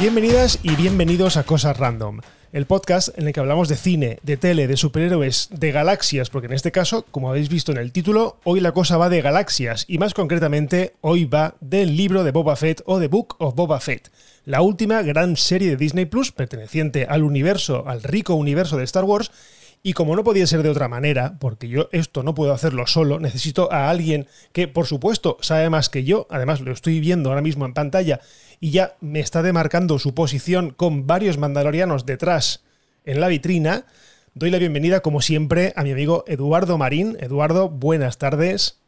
Bienvenidas y bienvenidos a Cosas Random, el podcast en el que hablamos de cine, de tele, de superhéroes, de galaxias, porque en este caso, como habéis visto en el título, hoy la cosa va de galaxias y más concretamente hoy va del libro de Boba Fett o The Book of Boba Fett, la última gran serie de Disney Plus perteneciente al universo, al rico universo de Star Wars y como no podía ser de otra manera, porque yo esto no puedo hacerlo solo, necesito a alguien que, por supuesto, sabe más que yo, además lo estoy viendo ahora mismo en pantalla y ya me está demarcando su posición con varios mandalorianos detrás en la vitrina. Doy la bienvenida, como siempre, a mi amigo Eduardo Marín. Eduardo, buenas tardes.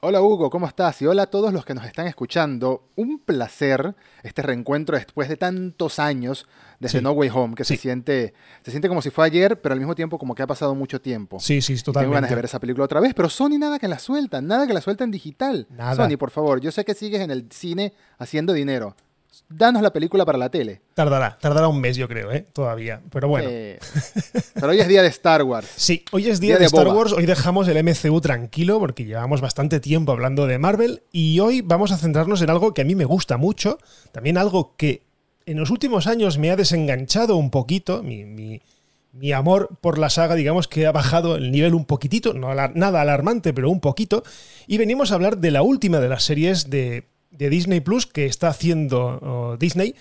Hola Hugo, ¿cómo estás? Y hola a todos los que nos están escuchando. Un placer este reencuentro después de tantos años desde No Way Home, que se, siente, se siente como si fue ayer, pero al mismo tiempo como que ha pasado mucho tiempo. Sí, sí, totalmente. Tengo ganas de ver esa película otra vez, pero Sony nada que la suelta, nada que la suelta en digital. Nada. Sony, por favor, yo sé que sigues en el cine haciendo dinero danos la película para la tele. Tardará, tardará un mes, yo creo, ¿eh? Todavía. Pero bueno. Eh, pero hoy es día de Star Wars. Sí, hoy es día, de, Star Wars. Hoy dejamos el MCU tranquilo porque llevamos bastante tiempo hablando de Marvel y hoy vamos a centrarnos en algo que a mí me gusta mucho, también algo que en los últimos años me ha desenganchado un poquito, mi, mi, amor por la saga, digamos que ha bajado el nivel un poquitito, no nada alarmante, pero un poquito, y venimos a hablar de la última de las series de de Disney Plus que está haciendo Disney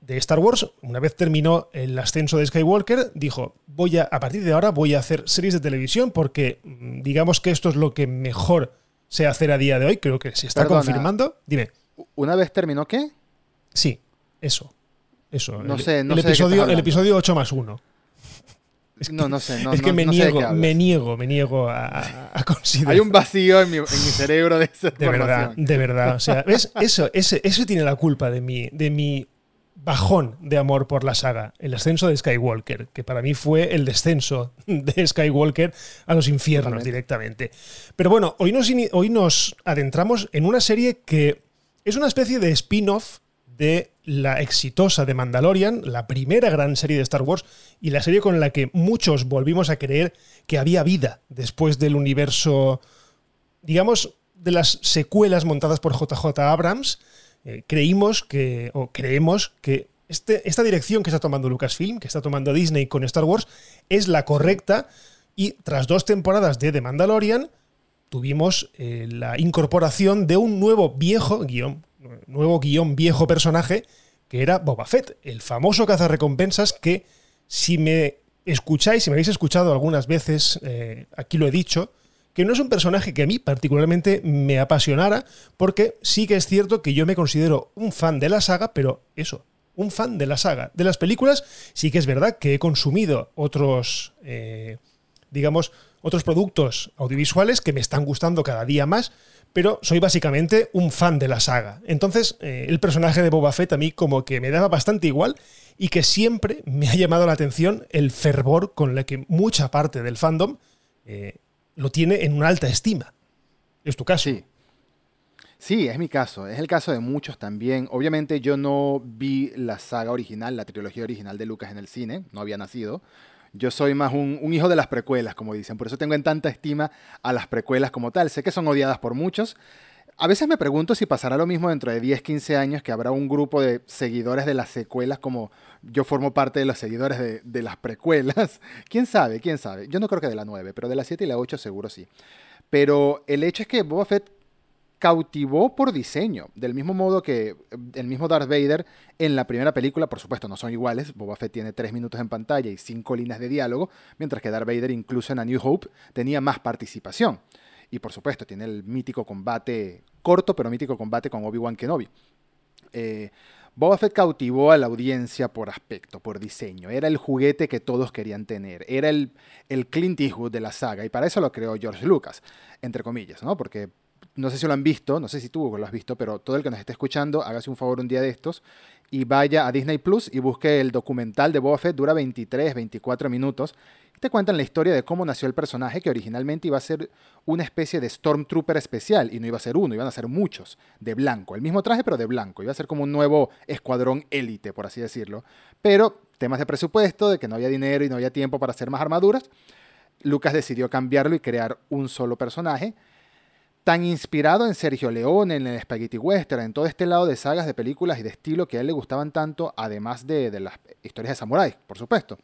de Star Wars, una vez terminó el ascenso de Skywalker, dijo, voy a, a partir de ahora voy a hacer series de televisión porque mm, digamos que esto es lo que mejor sé hacer a día de hoy, creo que se está confirmando. Dime. ¿Una vez terminó qué? Sí, eso. Eso. No sé, no el sé episodio, el episodio 8 más 1. No, no sé. No, es que me, niego, me niego, me niego a, considerar. Hay un vacío en mi, cerebro de esa De verdad, de verdad. O sea, ¿ves? Eso, ese, eso tiene la culpa de mi, de mi bajón de amor por la saga. El ascenso de Skywalker, que para mí fue el descenso de Skywalker a los infiernos directamente. Pero bueno, hoy nos, hoy nos adentramos en una serie que es una especie de spin-off de la exitosa de Mandalorian, la primera gran serie de Star Wars y la serie con la que muchos volvimos a creer que había vida después del universo, digamos, de las secuelas montadas por JJ Abrams. Eh, creímos que, o creemos que este, esta dirección que está tomando Lucasfilm, que está tomando Disney con Star Wars, es la correcta y tras dos temporadas de The Mandalorian, tuvimos eh, la incorporación de un nuevo viejo guion nuevo guion viejo personaje que era Boba Fett, el famoso cazarrecompensas que si me escucháis, si me habéis escuchado algunas veces, eh, aquí lo he dicho, que no es un personaje que a mí particularmente me apasionara, porque sí que es cierto que yo me considero un fan de la saga, pero eso, un fan de la saga. De las películas sí que es verdad que he consumido otros, eh, digamos, otros productos audiovisuales que me están gustando cada día más, pero soy básicamente un fan de la saga. Entonces, eh, el personaje de Boba Fett a mí como que me daba bastante igual y que siempre me ha llamado la atención el fervor con el que mucha parte del fandom eh, lo tiene en una alta estima. ¿Es tu caso? Sí. Sí, es mi caso, es el caso de muchos también. Obviamente yo no vi la saga original, la trilogía original de Lucas en el cine, no había nacido, yo soy más un, hijo de las precuelas, como dicen. Por eso tengo en tanta estima a las precuelas como tal. Sé que son odiadas por muchos. A veces me pregunto si pasará lo mismo dentro de 10, 15 años, que habrá un grupo de seguidores de las secuelas como yo formo parte de los seguidores de, de las precuelas. ¿Quién sabe? ¿Quién sabe? Yo no creo que de la 9, pero de la 7 y la 8 seguro sí. Pero el hecho es que Boba Fett cautivó por diseño, del mismo modo que el mismo Darth Vader en la primera película, por supuesto no son iguales, Boba Fett tiene tres minutos en pantalla y cinco líneas de diálogo, mientras que Darth Vader incluso en A New Hope tenía más participación. Y por supuesto tiene el mítico combate, corto pero mítico combate con Obi-Wan Kenobi. Eh, Boba Fett cautivó a la audiencia por aspecto, por diseño. Era el juguete que todos querían tener. Era el, el Clint Eastwood de la saga. Y para eso lo creó George Lucas, entre comillas, ¿no? Porque no sé si lo han visto, no sé si tú lo has visto, pero todo el que nos esté escuchando, hágase un favor un día de estos y vaya a Disney Plus y busque el documental de Boba Fett, dura 23, 24 minutos. Te cuentan la historia de cómo nació el personaje, que originalmente iba a ser una especie de Stormtrooper especial, y no iba a ser uno, iban a ser muchos, de blanco. El mismo traje, pero de blanco. Iba a ser como un nuevo escuadrón élite, por así decirlo. Pero temas de presupuesto, de que no había dinero y no había tiempo para hacer más armaduras, Lucas decidió cambiarlo y crear un solo personaje tan inspirado en Sergio Leone, en el Spaghetti Western, en todo este lado de sagas de películas y de estilo que a él le gustaban tanto, además de, de las historias de samuráis, por supuesto,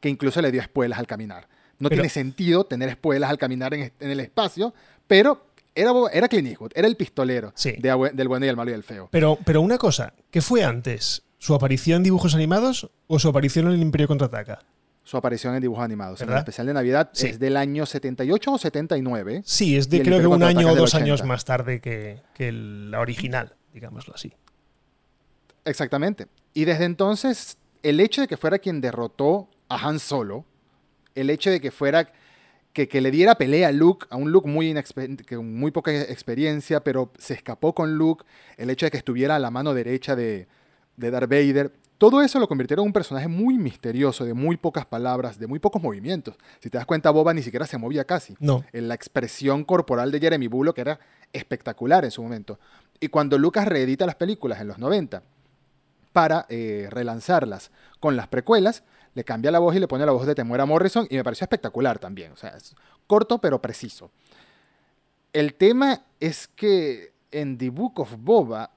que incluso le dio espuelas al caminar. No Pero- tiene sentido tener espuelas al caminar en, en el espacio, pero era, era Clint Eastwood, era el pistolero Sí. de del bueno y el malo y el feo. Pero, pero una cosa, ¿qué fue antes? ¿Su aparición en dibujos animados o su aparición en el Imperio Contraataca? Su aparición en dibujos animados. En el ¿Verdad? especial de Navidad Sí. es del año 78 o 79. Sí, es de el creo que un año o dos años 80. más tarde que, que la original, digámoslo así. Exactamente. Y desde entonces, el hecho de que fuera quien derrotó a Han Solo, el hecho de que fuera que, que le diera pelea a Luke, a un Luke muy, con muy poca experiencia, pero se escapó con Luke, el hecho de que estuviera a la mano derecha de, de Darth Vader, todo eso lo convirtieron en un personaje muy misterioso, de muy pocas palabras, de muy pocos movimientos. Si te das cuenta, Boba ni siquiera se movía casi. No, En la expresión corporal de Jeremy Bullock era espectacular en su momento. Y cuando Lucas reedita las películas en los 90 para eh, relanzarlas con las precuelas, le cambia la voz y le pone la voz de Temuera Morrison y me pareció espectacular también. O sea, es corto pero preciso. El tema es que en The Book of Boba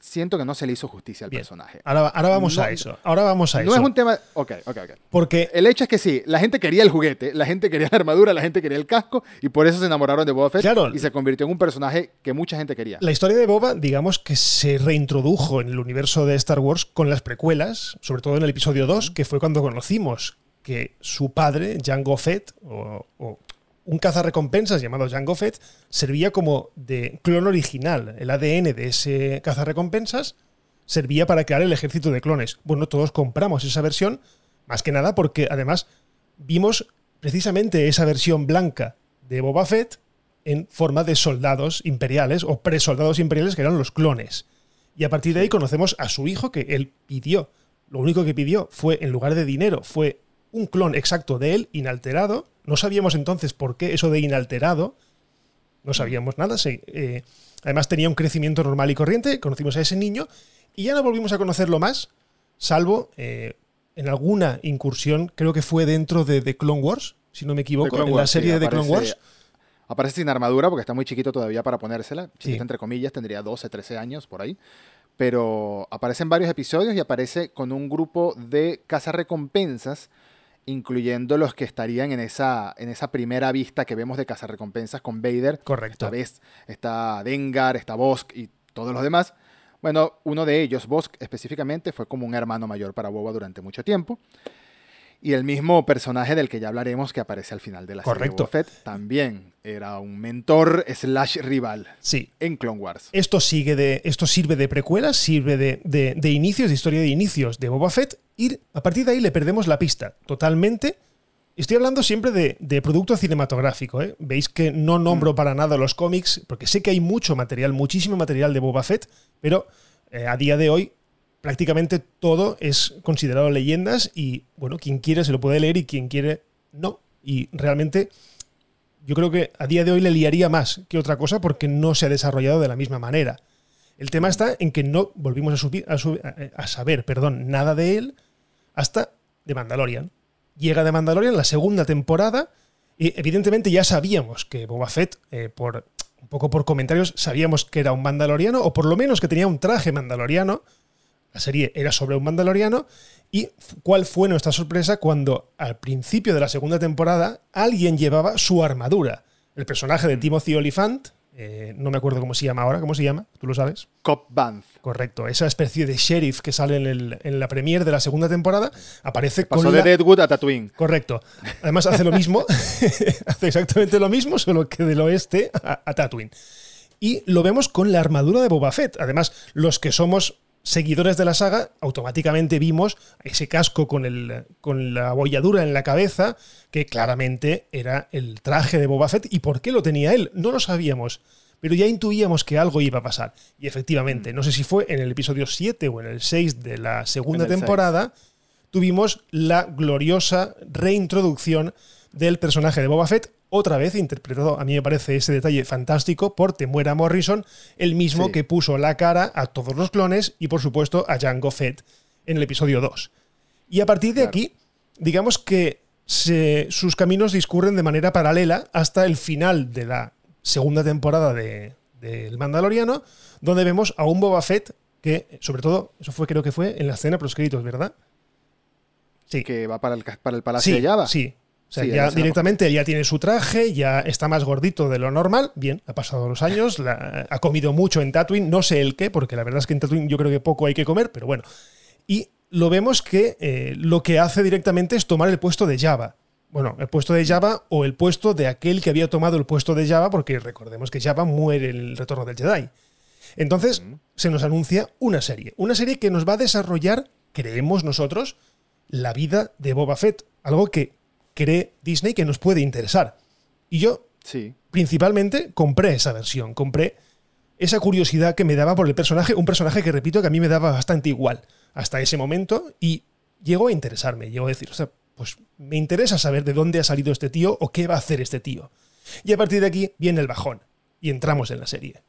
siento que no se le hizo justicia al Bien. personaje. ahora, ahora vamos No- a eso. Ahora vamos a No eso. es un tema... Ok, ok, ok. Porque El hecho es que sí, la gente quería el juguete, la gente quería la armadura, la gente quería el casco y por eso se enamoraron de Boba Fett Claro. y se convirtió en un personaje que mucha gente quería. la historia de Boba, digamos que se reintrodujo en el universo de Star Wars con las precuelas, sobre todo en el episodio 2, que fue cuando conocimos que su padre, Jango Fett, o, o un cazarrecompensas llamado Jango Fett, servía como de clon original. El ADN de ese cazarrecompensas servía para crear el ejército de clones. Bueno, todos compramos esa versión, más que nada porque además vimos precisamente esa versión blanca de Boba Fett en forma de soldados imperiales o presoldados imperiales que eran los clones. Y a partir de ahí conocemos a su hijo que él pidió. Lo único que pidió fue, en lugar de dinero, fue un clon exacto de él, inalterado. No sabíamos entonces por qué eso de inalterado. No sabíamos nada. se- eh, además tenía un crecimiento normal y corriente. Conocimos a ese niño y ya no volvimos a conocerlo más, salvo eh, en alguna incursión, creo que fue dentro de The Clone Wars, si no me equivoco, Clone en la Wars, serie sí, de The Clone Wars. Aparece sin armadura porque está muy chiquito todavía para ponérsela. Chiquito Sí. entre comillas, tendría 12, 13 años por ahí. Pero aparece en varios episodios y aparece con un grupo de cazarrecompensas, incluyendo los que estarían en esa, en esa primera vista que vemos de cazarrecompensas con Vader. Correcto. Esta vez está Dengar, está Bosk y todos los demás. Bueno, uno de ellos, Bosk específicamente, fue como un hermano mayor para Boba durante mucho tiempo. Y el mismo personaje del que ya hablaremos que aparece al final de la Correcto. serie Boba Fett también era un mentor slash rival Sí. en Clone Wars. Esto, sigue de, esto sirve de precuela, sirve de, de- de inicios, de historia de inicios de Boba Fett, y a partir de ahí le perdemos la pista totalmente. Estoy hablando siempre de, de producto cinematográfico. ¿eh? Veis que no nombro para nada los cómics, porque sé que hay mucho material, muchísimo material de Boba Fett, pero eh, a día de hoy prácticamente todo es considerado leyendas y, bueno, quien quiere se lo puede leer y quien quiere no. Y realmente yo creo que a día de hoy le liaría más que otra cosa porque no se ha desarrollado de la misma manera. El tema está en que no volvimos a, subir- a su- a- a saber perdón, nada de él hasta de Mandalorian. Llega de Mandalorian la segunda temporada y evidentemente ya sabíamos que Boba Fett, eh, por, un poco por comentarios, sabíamos que era un mandaloriano o por lo menos que tenía un traje mandaloriano. La serie era sobre un mandaloriano. ¿Y cuál fue nuestra sorpresa cuando al principio de la segunda temporada alguien llevaba su armadura? El personaje de Timothy Olyphant, eh, no me acuerdo cómo se llama ahora, ¿cómo se llama? ¿Tú lo sabes? Cop Banff. Correcto, esa especie de sheriff que sale en, el- en la premiere de la segunda temporada aparece Pasó con de la- Deadwood a Tatooine. Correcto. Además hace lo mismo, hace exactamente lo mismo, solo que del oeste a, a Tatooine. Y lo vemos con la armadura de Boba Fett. Además, los que somos seguidores de la saga, automáticamente vimos ese casco con, el, con la bolladura en la cabeza, que claramente era el traje de Boba Fett. ¿Y por qué lo tenía él? No lo sabíamos. Pero ya intuíamos que algo iba a pasar. Y efectivamente, no sé si fue en el episodio 7 o en el 6 de la segunda temporada, tuvimos la gloriosa reintroducción del personaje de Boba Fett, otra vez interpretado, a mí me parece ese detalle fantástico, por Temuera Morrison, el mismo Sí. que puso la cara a todos los clones y por supuesto a Jango Fett en el episodio 2. Y a partir de Claro. aquí, digamos que se- sus caminos discurren de manera paralela hasta el final de la segunda temporada de, del Mandaloriano, donde vemos a un Boba Fett que, sobre todo, eso fue creo que fue en la escena créditos, ¿verdad? Sí. Que va para el, para el Palacio de Java. Sí, o sea, ya directamente ya tiene su traje, ya está más gordito de lo normal. Bien, ha pasado los años, ha comido mucho en Tatooine, no sé el qué, porque la verdad es que en Tatooine yo creo que poco hay que comer, pero bueno. Y lo vemos que eh, lo que hace directamente es tomar el puesto de Java. Bueno, el puesto de Java o el puesto de aquel que había tomado el puesto de Java, porque recordemos que Java muere en el retorno del Jedi. Entonces, se nos anuncia una serie. Una serie que nos va a desarrollar, creemos nosotros, la vida de Boba Fett. Algo que cree Disney que nos puede interesar. Y yo, sí. principalmente, compré esa versión. Compré esa curiosidad que me daba por el personaje. Un personaje que, repito, que a mí me daba bastante igual hasta ese momento y llegó a interesarme, llegó a decir, o sea, pues me interesa saber de dónde ha salido este tío o qué va a hacer este tío. Y a partir de aquí viene el bajón y entramos en la serie.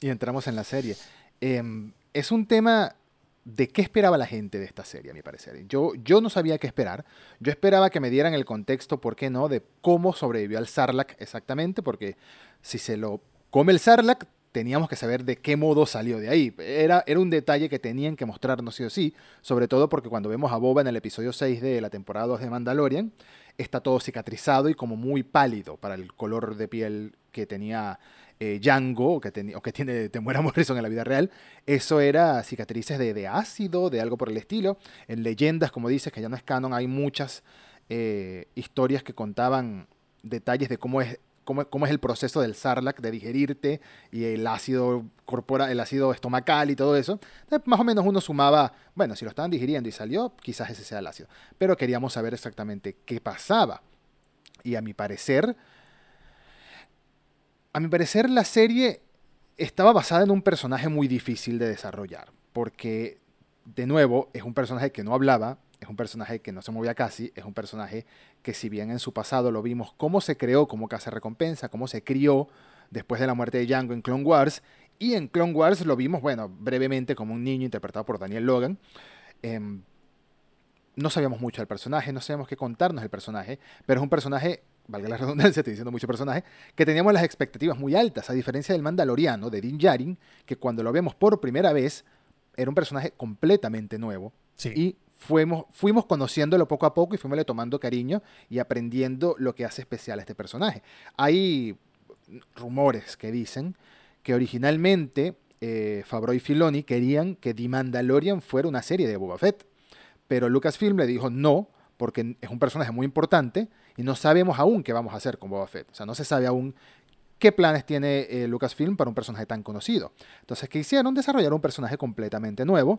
Y entramos en la serie. Em, es un tema de qué esperaba la gente de esta serie, a mi parecer. Yo, yo no sabía qué esperar. Yo esperaba que me dieran el contexto, ¿por qué no?, de cómo sobrevivió al Sarlacc exactamente, porque si se lo come el Sarlacc, teníamos que saber de qué modo salió de ahí. Era, era un detalle que tenían que mostrarnos sí o sí, sobre todo porque cuando vemos a Boba en el episodio 6 de la temporada 2 de Mandalorian, está todo cicatrizado y como muy pálido para el color de piel que tenía eh, Django, que, o que tiene Temuera Morrison en la vida real. Eso era cicatrices de, de, ácido, de algo por el estilo. En leyendas, como dices, que ya no es canon, hay muchas eh, historias que contaban detalles de cómo es cómo, es el proceso del sarlac de digerirte y el ácido corpora, el ácido estomacal y todo eso. más o menos uno sumaba, bueno, si lo estaban digiriendo y salió, quizás ese sea el ácido. Pero queríamos saber exactamente qué pasaba. Y a mi parecer, a mi parecer la serie estaba basada en un personaje muy difícil de desarrollar, porque de nuevo es un personaje que no hablaba, es un personaje que no se movía casi, es un personaje que si bien en su pasado lo vimos cómo se creó como casa recompensa, cómo se crió después de la muerte de Django en Clone Wars, y en Clone Wars lo vimos, bueno, brevemente como un niño interpretado por Daniel Logan. Em, no sabíamos mucho del personaje, no sabíamos qué contarnos del personaje, pero es un personaje, valga la redundancia, estoy diciendo mucho personaje, que teníamos las expectativas muy altas, a diferencia del Mandaloriano, de Din Djarin, que cuando lo vemos por primera vez, era un personaje completamente nuevo. Sí. Y fuimos, fuimos conociéndolo poco a poco y fuimos tomando cariño y aprendiendo lo que hace especial a este personaje. Hay rumores que dicen que originalmente eh, Fabro y Filoni querían que The Mandalorian fuera una serie de Boba Fett, pero Lucasfilm le dijo no, porque es un personaje muy importante y no sabemos aún qué vamos a hacer con Boba Fett. O sea, no se sabe aún qué planes tiene eh, Lucasfilm para un personaje tan conocido. Entonces, ¿qué hicieron? Desarrollar un personaje completamente nuevo,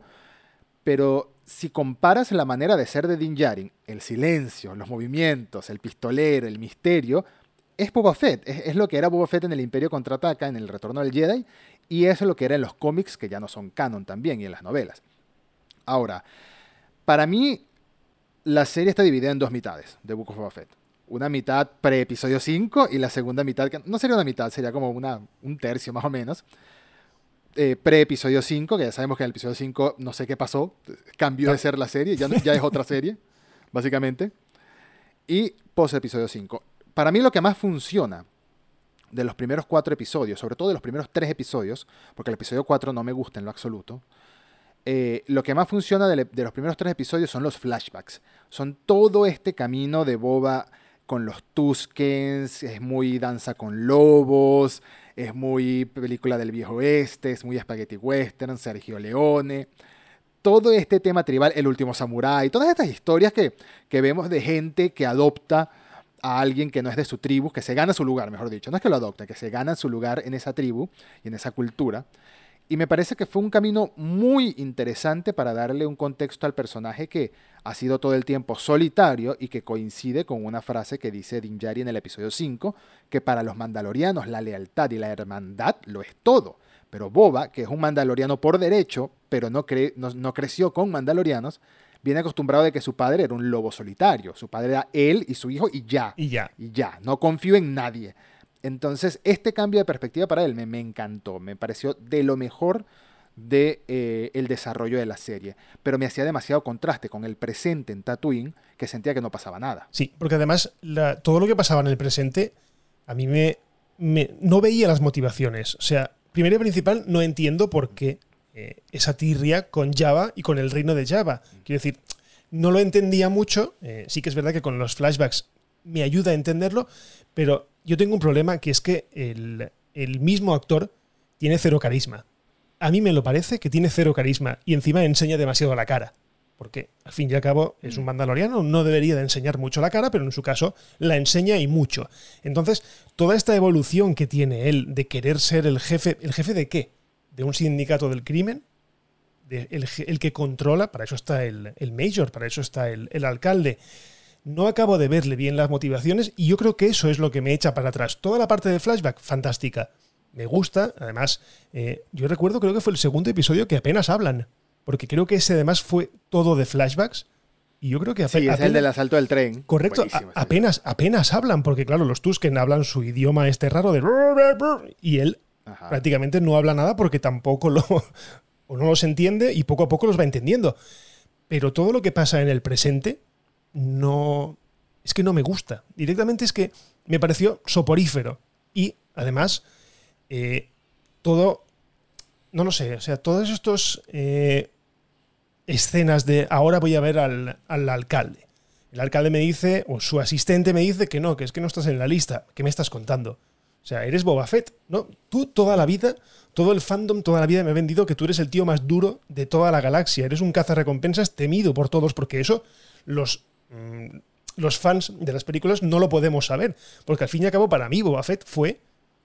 pero si comparas la manera de ser de Din Djarin, el silencio, los movimientos, el pistolero, el misterio, es Boba Fett. Es, lo que era Boba Fett en el Imperio Contraataca, en el Retorno del Jedi, y es lo que era en los cómics, que ya no son canon también, y en las novelas. Ahora, para mí, la serie está dividida en dos mitades de Book of Boba Fett. Una mitad pre-episodio 5 y la segunda mitad, que no sería una mitad, sería como una, un tercio más o menos, eh, pre-episodio 5, que ya sabemos que en el episodio 5 no sé qué pasó, cambió de ser la serie, ya, ya es otra serie, básicamente. Y post-episodio 5. Para mí lo que más funciona de los primeros cuatro episodios, sobre todo de los primeros tres episodios, porque el episodio 4 no me gusta en lo absoluto, eh, lo que más funciona de, los primeros tres episodios son los flashbacks. Son todo este camino de Boba con los Tuskens, es muy danza con lobos, es muy película del viejo oeste, es muy spaghetti western, Sergio Leone. Todo este tema tribal, El último samurái, todas estas historias que, que vemos de gente que adopta a alguien que no es de su tribu, que se gana su lugar, mejor dicho. No es que lo adopta, que se gana su lugar en esa tribu y en esa cultura. Y me parece que fue un camino muy interesante para darle un contexto al personaje que ha sido todo el tiempo solitario y que coincide con una frase que dice Din en el episodio 5, que para los mandalorianos la lealtad y la hermandad lo es todo. Pero Boba, que es un mandaloriano por derecho, pero no, no creció con mandalorianos, viene acostumbrado de que su padre era un lobo solitario. Su padre era él y su hijo y ya. Y ya. Y ya. No confío en nadie. Entonces, este cambio de perspectiva para él me, encantó, me pareció de lo mejor de eh, el desarrollo de la serie, pero me hacía demasiado contraste con el presente en Tatooine que sentía que no pasaba nada. Sí, porque además todo lo que pasaba en el presente a mí me, no veía las motivaciones. O sea, primero y principal, no entiendo por qué eh, esa tirria con Java y con el reino de Java. Quiero decir, no lo entendía mucho. eh, sí que es verdad que con los flashbacks me ayuda a entenderlo, pero yo tengo un problema que es que el, el mismo actor tiene cero carisma. A mí me lo parece que tiene cero carisma y encima enseña demasiado la cara. Porque al fin y al cabo es un mandaloriano, no debería de enseñar mucho la cara, pero en su caso la enseña y mucho. Entonces, toda esta evolución que tiene él de querer ser el jefe, ¿el jefe de qué? ¿De un sindicato del crimen? De el, el que controla, para eso está el, el mayor, para eso está el, el alcalde. No acabo de verle bien las motivaciones y yo creo que eso es lo que me echa para atrás. Toda la parte de flashback, fantástica. Me gusta, además, eh, yo recuerdo, creo que fue el segundo episodio que apenas hablan, porque creo que ese además fue todo de flashbacks. Y yo creo que Sí, ape- es el apenas- del asalto del tren. Correcto, a- apenas, apenas hablan, porque claro, los Tusken hablan su idioma este raro de... Y él Ajá. prácticamente no habla nada porque tampoco lo... o no los entiende y poco a poco los va entendiendo. Pero todo lo que pasa en el presente no... Es que no me gusta. Directamente es que me pareció soporífero. Y además, eh, todo... No lo sé, o sea, todos estos... eh, escenas de ahora voy a ver al, al alcalde. El alcalde me dice, o su asistente me dice que no, que es que no estás en la lista. ¿Qué me estás contando? O sea, eres Boba Fett, ¿no? Tú toda la vida, todo el fandom, toda la vida me ha vendido que tú eres el tío más duro de toda la galaxia. Eres un cazarrecompensas temido por todos, porque eso los, mm, los fans de las películas no lo podemos saber. Porque al fin y al cabo, para mí, Boba Fett fue,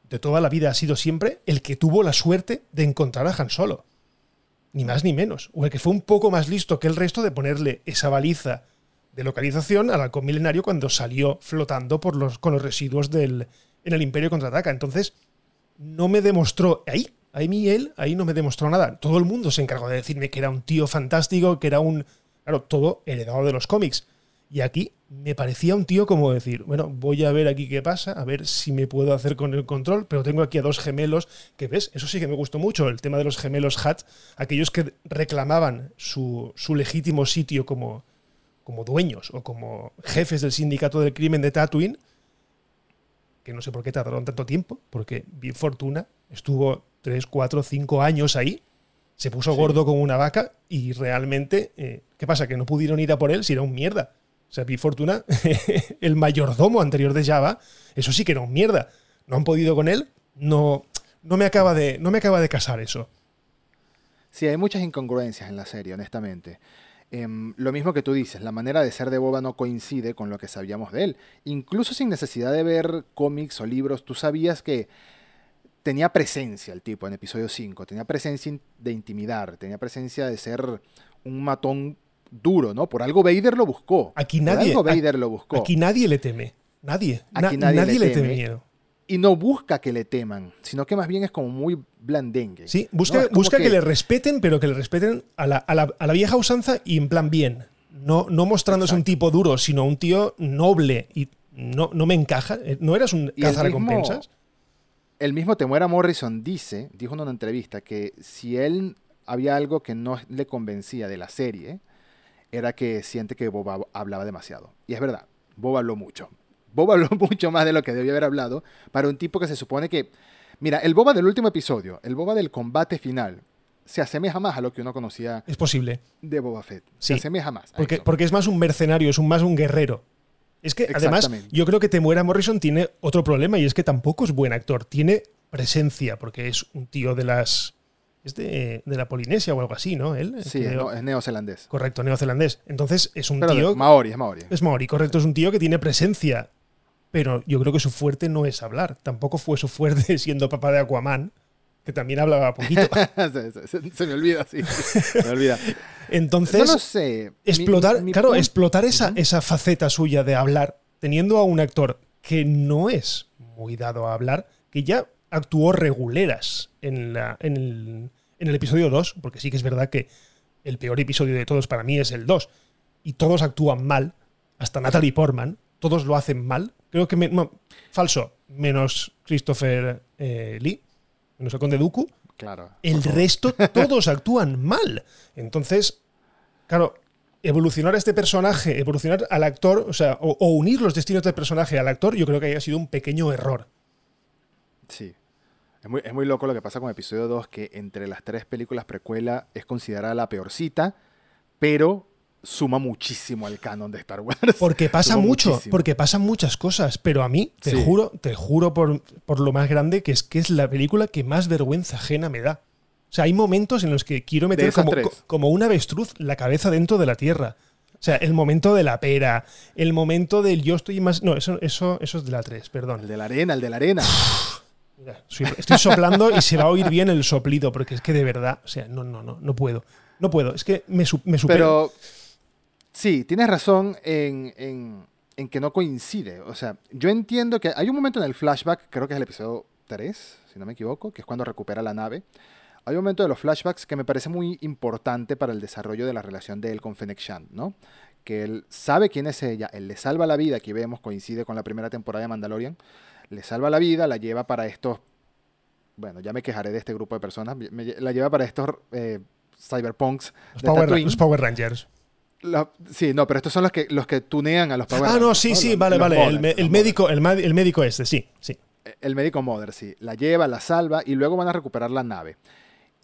de toda la vida ha sido siempre, el que tuvo la suerte de encontrar a Han Solo. Ni más ni menos. O el que fue un poco más listo que el resto de ponerle esa baliza de localización al halcón milenario cuando salió flotando por los, con los residuos del, en el Imperio contraataca. Entonces, no me demostró ahí, a mí él, ahí no me demostró nada. Todo el mundo se encargó de decirme que era un tío fantástico, que era un. Claro, todo heredado de los cómics. Y aquí me parecía un tío como decir, bueno, voy a ver aquí qué pasa, a ver si me puedo hacer con el control, pero tengo aquí a dos gemelos que ves, eso sí que me gustó mucho, el tema de los gemelos Hat, aquellos que reclamaban su, su legítimo sitio como, como dueños o como jefes del sindicato del crimen de Tatooine, que no sé por qué tardaron tanto tiempo, porque bien Fortuna estuvo 3, 4, 5 años ahí, se puso Sí. gordo como una vaca y realmente, eh, ¿qué pasa? Que no pudieron ir a por él si era un mierda. O sea, Big Fortuna, el mayordomo anterior de Java, eso sí que era un mierda. No han podido con él, no, no, me, acaba de, no me acaba de casar eso. Sí, hay muchas incongruencias en la serie, honestamente. Em, lo mismo que tú dices, la manera de ser de Boba no coincide con lo que sabíamos de él. Incluso sin necesidad de ver cómics o libros, tú sabías que tenía presencia el tipo en episodio 5, tenía presencia de intimidar, tenía presencia de ser un matón duro, ¿no? Por algo Vader lo buscó. Aquí Por nadie, algo Vader lo buscó. aquí nadie le teme. Nadie. Aquí Na- nadie nadie, le le teme miedo. Y no busca que le teman, sino que más bien es como muy blandengue. Sí, busca, busca que... le respeten, pero que le respeten a la, a la- a la vieja usanza y en plan bien. No, no mostrándose un tipo duro, sino un tío noble. Y no, no me encaja. Eh, ¿No eras un cazarrecompensas? El mismo Temuera Morrison dice, dijo en una entrevista, que si él había algo que no le convencía de la serie, era que siente que Boba hablaba demasiado. Y es verdad, Boba habló mucho. Boba habló mucho más de lo que debía haber hablado para un tipo que se supone que... Mira, el Boba del último episodio, el Boba del combate final, se asemeja más a lo que uno conocía Es posible. de Boba Fett. Sí. Se asemeja más. Porque, porque es más un mercenario, es un, más un guerrero. Es que además yo creo que Temuera Morrison tiene otro problema y es que tampoco es buen actor. Tiene presencia porque es un tío de las... Es de, de la Polinesia o algo así, ¿no? Él, Sí, no, es neozelandés. Correcto, neozelandés. Entonces es un Pero tío... Maori, es Maori. Es Maori, correcto, es un tío que tiene presencia. Pero yo creo que su fuerte no es hablar. Tampoco fue su fuerte siendo papá de Aquaman, que también hablaba poquito. se, se- se- se me olvida, sí. Se me olvida. Entonces, no lo sé. Mi- explotar, mi claro, punto- explotar esa, esa faceta suya de hablar, teniendo a un actor que no es muy dado a hablar, que ya actuó reguleras en, la, en, el, en el episodio 2, porque sí que es verdad que el peor episodio de todos para mí es el 2, y todos actúan mal, hasta Natalie Portman, todos lo hacen mal. Creo que, me- no, falso, menos Christopher eh, Lee, menos el Conde Dooku, Claro. el resto todos actúan mal. Entonces, claro, evolucionar a este personaje, evolucionar al actor, o sea, o, o unir los destinos del personaje al actor, yo creo que haya sido un pequeño error. Sí. Es muy, es muy loco lo que pasa con episodio 2, que entre las tres películas precuela es considerada la peorcita, pero suma muchísimo al canon de Star Wars. Porque pasa Suma mucho, muchísimo. porque pasan muchas cosas, pero a mí, te Sí. juro, te juro por, por lo más grande, que es que es la película que más vergüenza ajena me da. O sea, hay momentos en los que quiero meter como, co- como un avestruz la cabeza dentro de la tierra. O sea, el momento de la pera, el momento del yo estoy más... No, eso, eso, eso es de la 3, perdón. El de la arena, el de la arena. Mira, estoy soplando y se va a oír bien el soplido, porque es que de verdad, o sea, no, no, no, no puedo. No puedo, es que me, me supera. Pero sí, tienes razón en, en- en que no coincide. O sea, yo entiendo que hay un momento en el flashback, creo que es el episodio 3, si no me equivoco, que es cuando recupera la nave. Hay un momento de los flashbacks que me parece muy importante para el desarrollo de la relación de él con Fennec Shand, ¿no? Que él sabe quién es ella, él le salva la vida, aquí vemos, coincide con la primera temporada de Mandalorian, le salva la vida, la lleva para estos, bueno, ya me quejaré de este grupo de personas, me- la lleva para estos eh, cyberpunks los, de Power, Tatooine. los Power Rangers. La- sí, no, pero estos son los que, los que tunean a los Power Ah, no, Rangers, sí, sí, Los- vale, los vale. el, médico, el, médico este, sí, sí. El médico Mother, sí. La lleva, la salva y luego van a recuperar la nave.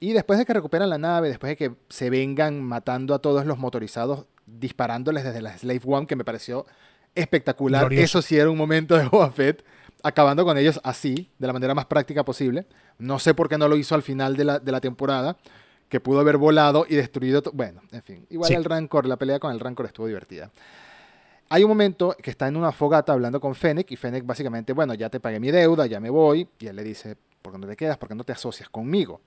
Y después de que recuperan la nave, después de que se vengan matando a todos los motorizados, disparándoles desde la Slave One, que me pareció espectacular. Glorioso. Eso sí era un momento de Boba Fett, acabando con ellos así, de la manera más práctica posible. No sé por qué no lo hizo al final de la, de la temporada, que pudo haber volado y destruido. Bueno, en fin. Igual Sí. el Rancor, la pelea con el Rancor estuvo divertida. Hay un momento que está en una fogata hablando con Fennec y Fennec básicamente, bueno, ya te pagué mi deuda, ya me voy. Y él le dice, ¿por qué no te quedas? ¿Por qué no te asocias conmigo?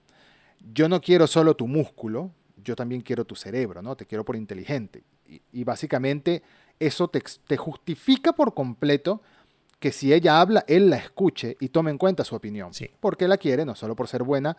Yo no quiero solo tu músculo, yo también quiero tu cerebro, ¿no? Te quiero por inteligente. Y, y básicamente eso te justifica por completo que si ella habla, él la escuche y tome en cuenta su opinión. Sí. Porque la quiere, no solo por ser buena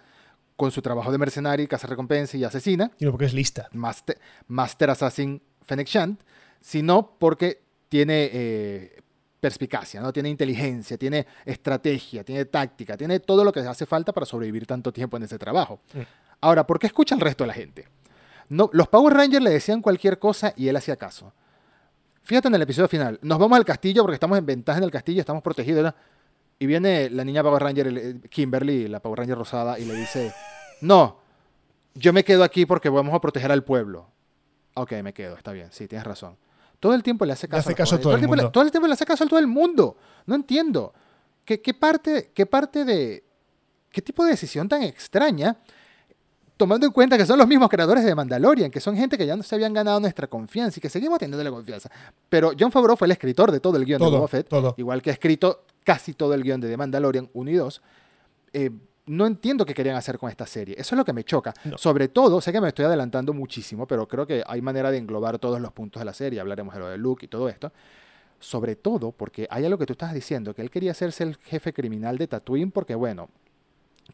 con su trabajo de mercenaria, y recompensa y asesina, Sino porque es lista. Master, Master Assassin Fennec Shand, sino porque tiene eh, perspicacia, ¿no? tiene inteligencia, tiene estrategia, tiene táctica, tiene todo lo que hace falta para sobrevivir tanto tiempo en ese trabajo. Mm. Ahora, ¿por qué escucha al resto de la gente? No, los Power Rangers le decían cualquier cosa y él hacía caso. Fíjate en el episodio final. Nos vamos al castillo porque estamos en ventaja en el castillo, estamos protegidos. ¿no? Y viene la niña Power Ranger, el- Kimberly, la Power Ranger rosada, y le dice, no, yo me quedo aquí porque vamos a proteger al pueblo. Ok, me quedo, está bien, sí, tienes razón. Todo el tiempo le hace Le caso, hace a los caso a Power todo el le- mundo. todo el tiempo le hace caso a todo el mundo. No entiendo. ¿Qué, qué parte, ¿Qué parte de... ¿Qué tipo de decisión tan extraña? Tomando en cuenta que son los mismos creadores de Mandalorian, que son gente que ya no se habían ganado nuestra confianza y que seguimos teniéndole confianza. Pero John Favreau fue el escritor de todo el guion de Boba Fett, todo. igual que ha escrito casi todo el guion de The Mandalorian 1 y 2. Eh, no entiendo qué querían hacer con esta serie. Eso es lo que me choca. No. Sobre todo, sé que me estoy adelantando muchísimo, pero creo que hay manera de englobar todos los puntos de la serie. Hablaremos de lo de Luke y todo esto. Sobre todo porque hay algo que tú estás diciendo, que él quería hacerse el jefe criminal de Tatooine porque, bueno,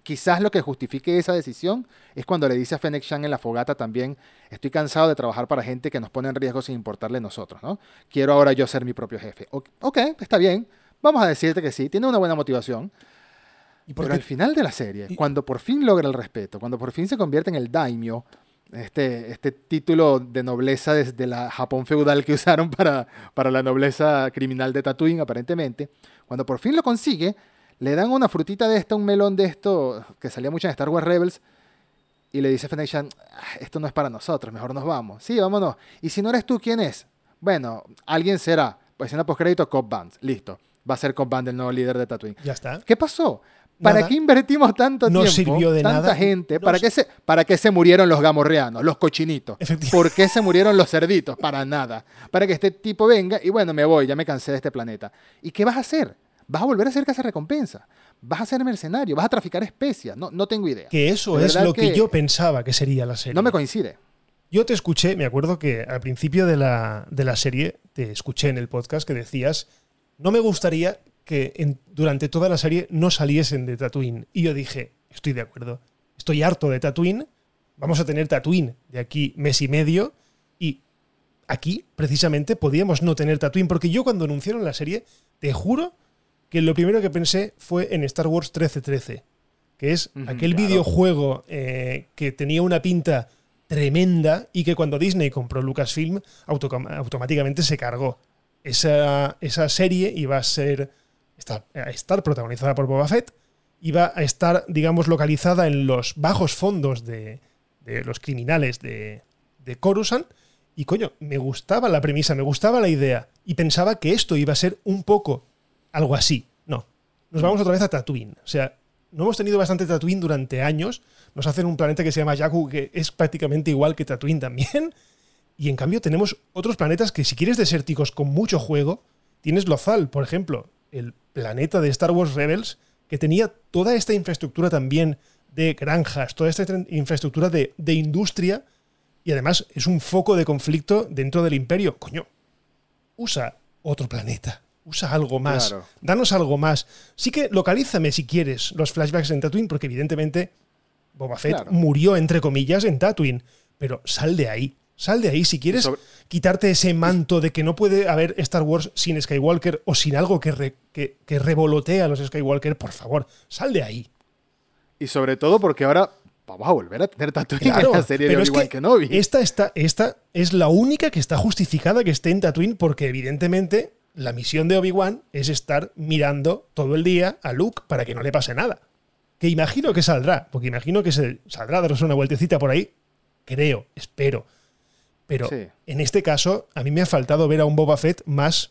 quizás lo que justifique esa decisión es cuando le dice a Fennec Shand en la fogata también, estoy cansado de trabajar para gente que nos pone en riesgo sin importarle a nosotros, ¿no? Quiero ahora yo ser mi propio jefe. O- Ok, está bien. Vamos a decirte que sí, tiene una buena motivación. ¿Y Pero qué? al final de la serie, y- cuando por fin logra el respeto, cuando por fin se convierte en el daimyo, este, este título de nobleza desde la Japón feudal que usaron para, para la nobleza criminal de Tatooine, aparentemente, cuando por fin lo consigue, le dan una frutita de esta, un melón de esto, que salía mucho en Star Wars Rebels, y le dice Fennec "Ah, esto no es para nosotros, mejor nos vamos. Sí, vámonos. Y si no eres tú, ¿quién es? Bueno, alguien será. Pues escena postcrédito, Cobb Vanth. Listo. Va a ser Cobb Vanth el nuevo líder de Tatooine. Ya está. ¿Qué pasó? ¿Para Nada. qué invertimos tanto No tiempo? sirvió de tanta nada. gente. No ¿Para, qué se, ¿Para qué se murieron los gamorreanos, los cochinitos? ¿Por qué se murieron los cerditos? Para nada. Para que este tipo venga y bueno, me voy, ya me cansé de este planeta. ¿Y qué vas a hacer? ¿Vas a volver a hacer casa recompensa? ¿Vas a ser mercenario? ¿Vas a traficar especias? No, no tengo idea. Que eso es lo que... que- yo pensaba que sería la serie. No me coincide. Yo te escuché, me acuerdo que al principio de la, de la serie te escuché en el podcast que decías, no me gustaría que en- durante toda la serie no saliesen de Tatooine. Y yo dije, estoy de acuerdo, estoy harto de Tatooine, vamos a tener Tatooine de aquí mes y medio y aquí precisamente podíamos no tener Tatooine, porque yo cuando anunciaron la serie, te juro que lo primero que pensé fue en Star Wars 1313, que es aquel claro. videojuego eh, que tenía una pinta tremenda y que cuando Disney compró Lucasfilm automáticamente se cargó. Esa, esa serie iba a ser estar, a estar protagonizada por Boba Fett iba a estar, digamos, localizada en los bajos fondos de, de los criminales de, de Coruscant. Y coño, me gustaba la premisa, me gustaba la idea. Y pensaba que esto iba a ser un poco algo así. No. Nos vamos otra vez a Tatooine. O sea, no hemos tenido bastante Tatooine durante años. Nos hacen un planeta que se llama Jakku, que es prácticamente igual que Tatooine también. Y en cambio tenemos otros planetas que si quieres desérticos con mucho juego, tienes Lothal, por ejemplo, el planeta de Star Wars Rebels, que tenía toda esta infraestructura también de granjas, toda esta infraestructura de industria, y además es un foco de conflicto dentro del imperio. Coño, usa otro planeta. Usa algo más. Claro. Danos algo más. Sí que localízame si quieres los flashbacks en Tatooine, porque evidentemente Boba Fett Claro. murió, entre comillas, en Tatooine. Pero sal de ahí. Sal de ahí. Si quieres sobre- quitarte ese manto de que no puede haber Star Wars sin Skywalker o sin algo que, re- que, que revolotea a los Skywalker, por favor, sal de ahí. Y sobre todo porque ahora vamos a volver a tener Tatooine Claro, en la serie de es que Kenobi. esta, está, esta es la única que está justificada que esté en Tatooine porque evidentemente la misión de Obi-Wan es estar mirando todo el día a Luke para que no le pase nada. Que imagino que saldrá, porque imagino que se saldrá a darse una vueltecita por ahí. Creo, espero. Pero Sí. en este caso, a mí me ha faltado ver a un Boba Fett más,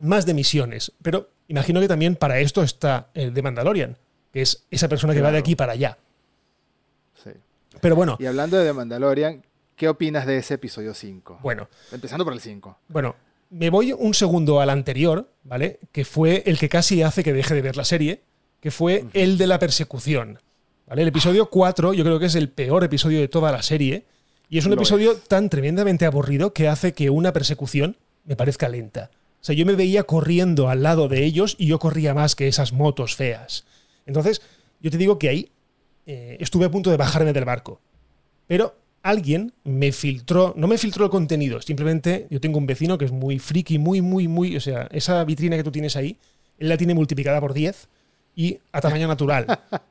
más de misiones. Pero imagino que también para esto está el de Mandalorian, que es esa persona que va de aquí para allá. Sí. Pero bueno, Y hablando de The Mandalorian, ¿qué opinas de ese episodio 5? bueno, Empezando por el 5. Bueno, me voy un segundo al anterior, ¿vale? Que fue el que casi hace que deje de ver la serie, que fue el de la persecución. ¿Vale? El episodio 4 yo creo que es el peor episodio de toda la serie y es un Lo episodio es. tan tremendamente aburrido que hace que una persecución me parezca lenta. O sea, yo me veía corriendo al lado de ellos y yo corría más que esas motos feas. Entonces, yo te digo que ahí eh, estuve a punto de bajarme del barco. Pero alguien me filtró, no me filtró el contenido, simplemente yo tengo un vecino que es muy friki, muy, muy, muy, o sea, esa vitrina que tú tienes ahí, él la tiene multiplicada por 10 y a tamaño natural,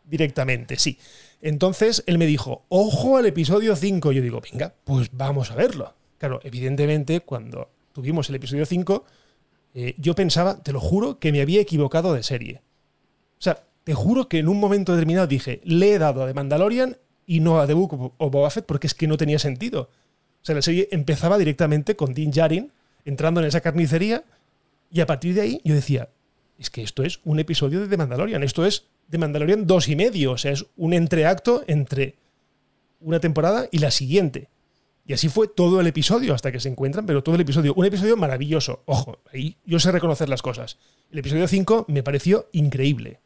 directamente, sí. Entonces él me dijo, ojo al episodio 5. Yo digo, venga, pues vamos a verlo. Claro, evidentemente, cuando tuvimos el episodio 5, eh, yo pensaba, te lo juro, que me había equivocado de serie. O sea, te juro que en un momento determinado dije, le he dado a The Mandalorian y no a The Book of Boba Fett porque es que no tenía sentido. O sea, la serie empezaba directamente con Din Djarin entrando en esa carnicería y a partir de ahí yo decía, es que esto es un episodio de The Mandalorian, esto es The Mandalorian dos y medio, o sea, es un entreacto entre una temporada y la siguiente. Y así fue todo el episodio hasta que se encuentran, pero todo el episodio, un episodio maravilloso. Ojo, ahí yo sé reconocer las cosas. El episodio 5 me pareció increíble.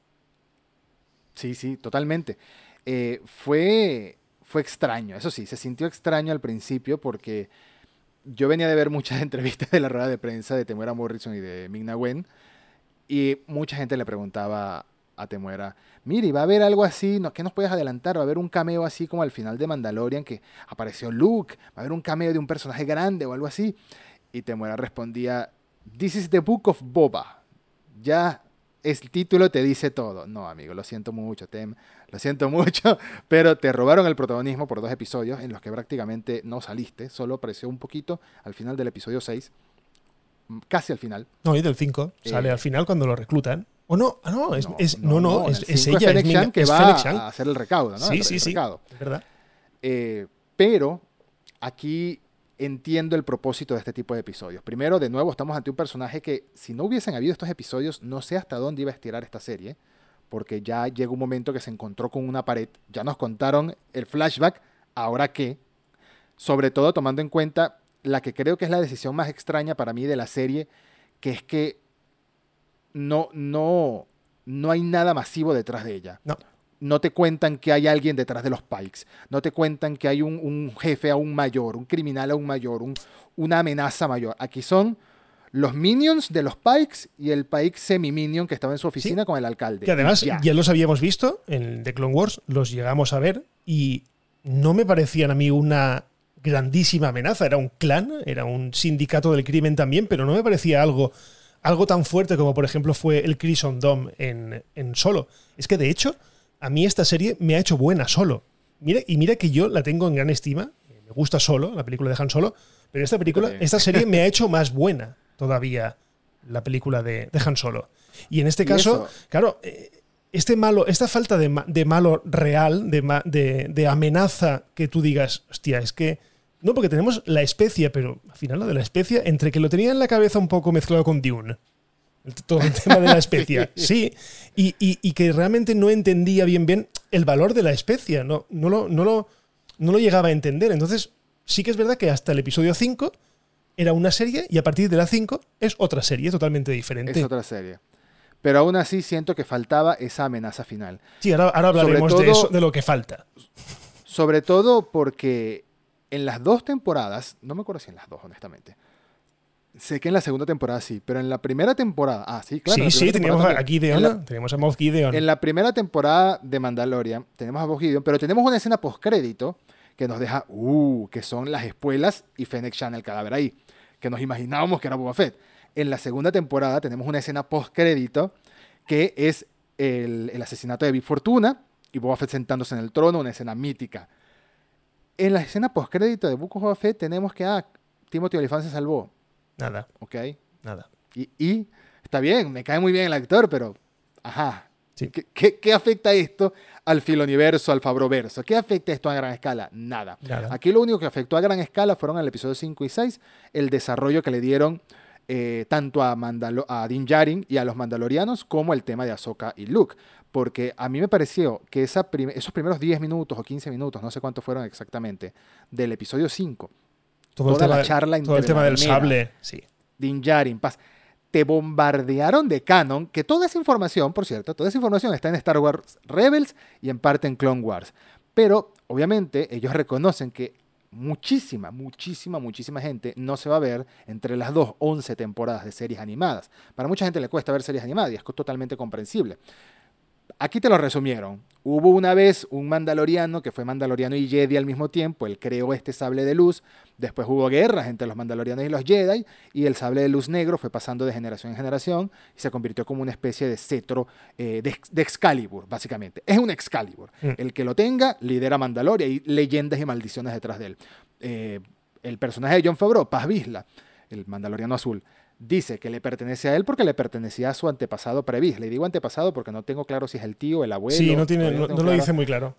Sí, sí, totalmente. Eh, fue, fue extraño, eso sí, se sintió extraño al principio porque yo venía de ver muchas entrevistas de la rueda de prensa de Temuera Morrison y de Migna Wen y mucha gente le preguntaba a Temuera, mire, ¿va a haber algo así? ¿No, ¿Qué nos puedes adelantar? ¿Va a haber un cameo así como al final de Mandalorian que apareció Luke? ¿Va a haber un cameo de un personaje grande o algo así? Y Temuera respondía, This is the book of Boba. Ya el título te dice todo. No, amigo, lo siento mucho, Tem. Lo siento mucho, pero te robaron el protagonismo por dos episodios en los que prácticamente no saliste. Solo apareció un poquito al final del episodio 6. mm, Casi al final. No, y del 5 sale Eh, al final cuando lo reclutan. O no, ah, no, es, No, es- no, no, en es, el es cinco ella, es, que va a hacer el recaudo, ¿no? Sí, El- sí, el sí, recaudo. verdad. Eh, pero aquí entiendo el propósito de este tipo de episodios. Primero, de nuevo, estamos ante un personaje que si no hubiesen habido estos episodios, no sé hasta dónde iba a estirar esta serie, porque ya llega un momento que se encontró con una pared. Ya nos contaron el flashback, ahora qué. Sobre todo tomando en cuenta la que creo que es la decisión más extraña para mí de la serie, que es que no, no, no hay nada masivo detrás de ella No. no te cuentan que hay alguien detrás de los Pikes, no te cuentan que hay un, un jefe aún mayor, un criminal aún mayor, un- una amenaza mayor. Aquí son los minions de los Pikes y el Pike semi-minion que estaba en su oficina con el alcalde. Que además ya. ya. los habíamos visto en The Clone Wars, los llegamos a ver y no me parecían a mí una grandísima amenaza. Era un clan, era un sindicato del crimen también, pero no me parecía algo, algo tan fuerte como por ejemplo fue el Crimson Dome en, en Solo. Es que de hecho, a mí esta serie me ha hecho buena Solo. Mira, y mira que yo la tengo en gran estima, me gusta Solo, la película de Han Solo, pero esta película, esta serie me ha hecho más buena todavía la película de, de Han Solo. Y en este Y caso, eso- claro, eh, este malo, esta falta de, de malo real, de, de- amenaza que tú digas, hostia, es que. No, porque tenemos la especia, pero al final lo de la especia, entre que lo tenía en la cabeza un poco mezclado con Dune. Todo el tema de la especia. sí. Y, y- y que realmente no entendía bien bien el valor de la especia. No, no, lo, no, lo, no lo llegaba a entender. Entonces, sí que es verdad que hasta el episodio 5 era una serie y a partir de la 5 es otra serie totalmente diferente. Es otra serie. Pero aún así siento que faltaba esa amenaza final. Sí, ahora, ahora hablaremos de eso, de lo que falta. Sobre todo porque en las dos temporadas, no me acuerdo si en las dos, honestamente. Sé que en la segunda temporada sí, pero en la primera temporada, ah, sí, claro. sí, sí, teníamos a. Gideon, En la- ¿no? tenemos a Moff Gideon. En la primera temporada de Mandalorian tenemos a Bob Gideon, pero tenemos una escena postcrédito que nos deja, uh, que son las espuelas y Fennec Shan el cadáver ahí, que nos imaginábamos que era Boba Fett. En la segunda temporada tenemos una escena postcrédito que es el, el asesinato de Big Fortuna y Boba Fett sentándose en el trono, una escena mítica. En la escena postcrédito de Book of Boba Fett tenemos que, ah, Timothy Olyphant se salvó, Nada, ¿ok? nada. Y, y está bien, me cae muy bien el actor, pero, ajá, Sí. ¿Qué, qué, qué afecta esto al filoniverso, al Fabroverso? ¿Qué afecta esto a gran escala? Nada. Nada. Aquí lo único que afectó a gran escala fueron en el episodio 5 y 6 el desarrollo que le dieron eh, tanto a, Mandalo- a Din Djarin y a los mandalorianos como el tema de Ahsoka y Luke. Porque a mí me pareció que esa prim- esos primeros 10 minutos o 15 minutos, no sé cuántos fueron exactamente, del episodio 5, Todo el toda la charla todo el tema del sable, sí. Din Djarin, Paz, te bombardearon de canon, que toda esa información, por cierto, toda esa información está en Star Wars Rebels y en parte en Clone Wars. Pero, obviamente, ellos reconocen que muchísima, muchísima, muchísima gente no se va a ver entre las dos 11 temporadas de series animadas. Para mucha gente le cuesta ver series animadas y es totalmente comprensible. Aquí te lo resumieron. Hubo una vez un mandaloriano que fue mandaloriano y Jedi al mismo tiempo. Él creó este sable de luz. Después hubo guerras entre los mandalorianos y los Jedi. Y el sable de luz negro fue pasando de generación en generación y se convirtió como una especie de cetro eh, de, de Excalibur, básicamente. Es un Excalibur. Mm. El que lo tenga lidera Mandaloria y leyendas y maldiciones detrás de él. Eh, el personaje de John Favreau, Paz Vizla, el mandaloriano azul, dice que le pertenece a él porque le pertenecía a su antepasado Previs. Le digo antepasado porque no tengo claro si es el tío, el abuelo. sí, no, tiene, lo dice muy claro.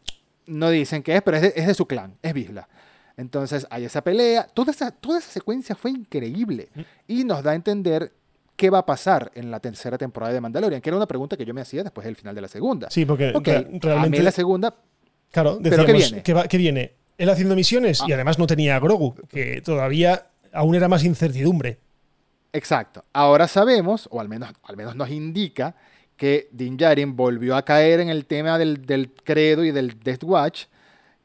No dicen qué es, pero es de, es de su clan, es Vizla. Entonces hay esa pelea. Toda esa, toda esa secuencia fue increíble Mm. y nos da a entender qué va a pasar en la tercera temporada de Mandalorian, que era una pregunta que yo me hacía después del final de la segunda. Sí, porque Ok, re- amé realmente, la segunda, claro, ¿Pero decíamos qué viene? que, va- que viene él haciendo misiones y Ah. además no tenía a Grogu, que todavía aún era más incertidumbre. Exacto. Ahora sabemos, o al menos, al menos nos indica, que Din Djarin volvió a caer en el tema del, del credo y del Death Watch,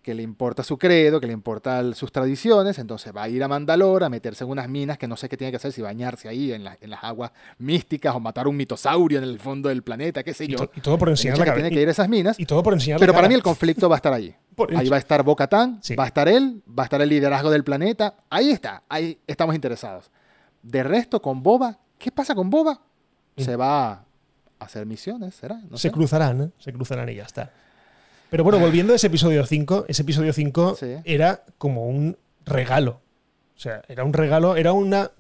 que le importa su credo, que le importan sus tradiciones, entonces va a ir a Mandalor a meterse en unas minas que no sé qué tiene que hacer, si bañarse ahí en, la- en las aguas místicas o matar un mitosaurio en el fondo del planeta, qué sé yo. y todo por enseñar la cabeza. tiene que ir a esas minas, Y, y todo por enseñar pero la para cara. mí el conflicto va a estar allí. Ahí va a estar Bo-Katan, Sí. va a estar él, va a estar el liderazgo del planeta. Ahí está, ahí estamos interesados. De resto, con Boba, ¿qué pasa con Boba? Mm. Se va a hacer misiones, ¿será? No se sé. cruzarán, ¿eh? se cruzarán y ya está. Pero bueno, volviendo a ese episodio 5, ese episodio 5 Sí. era como un regalo. O sea, era un regalo, era una.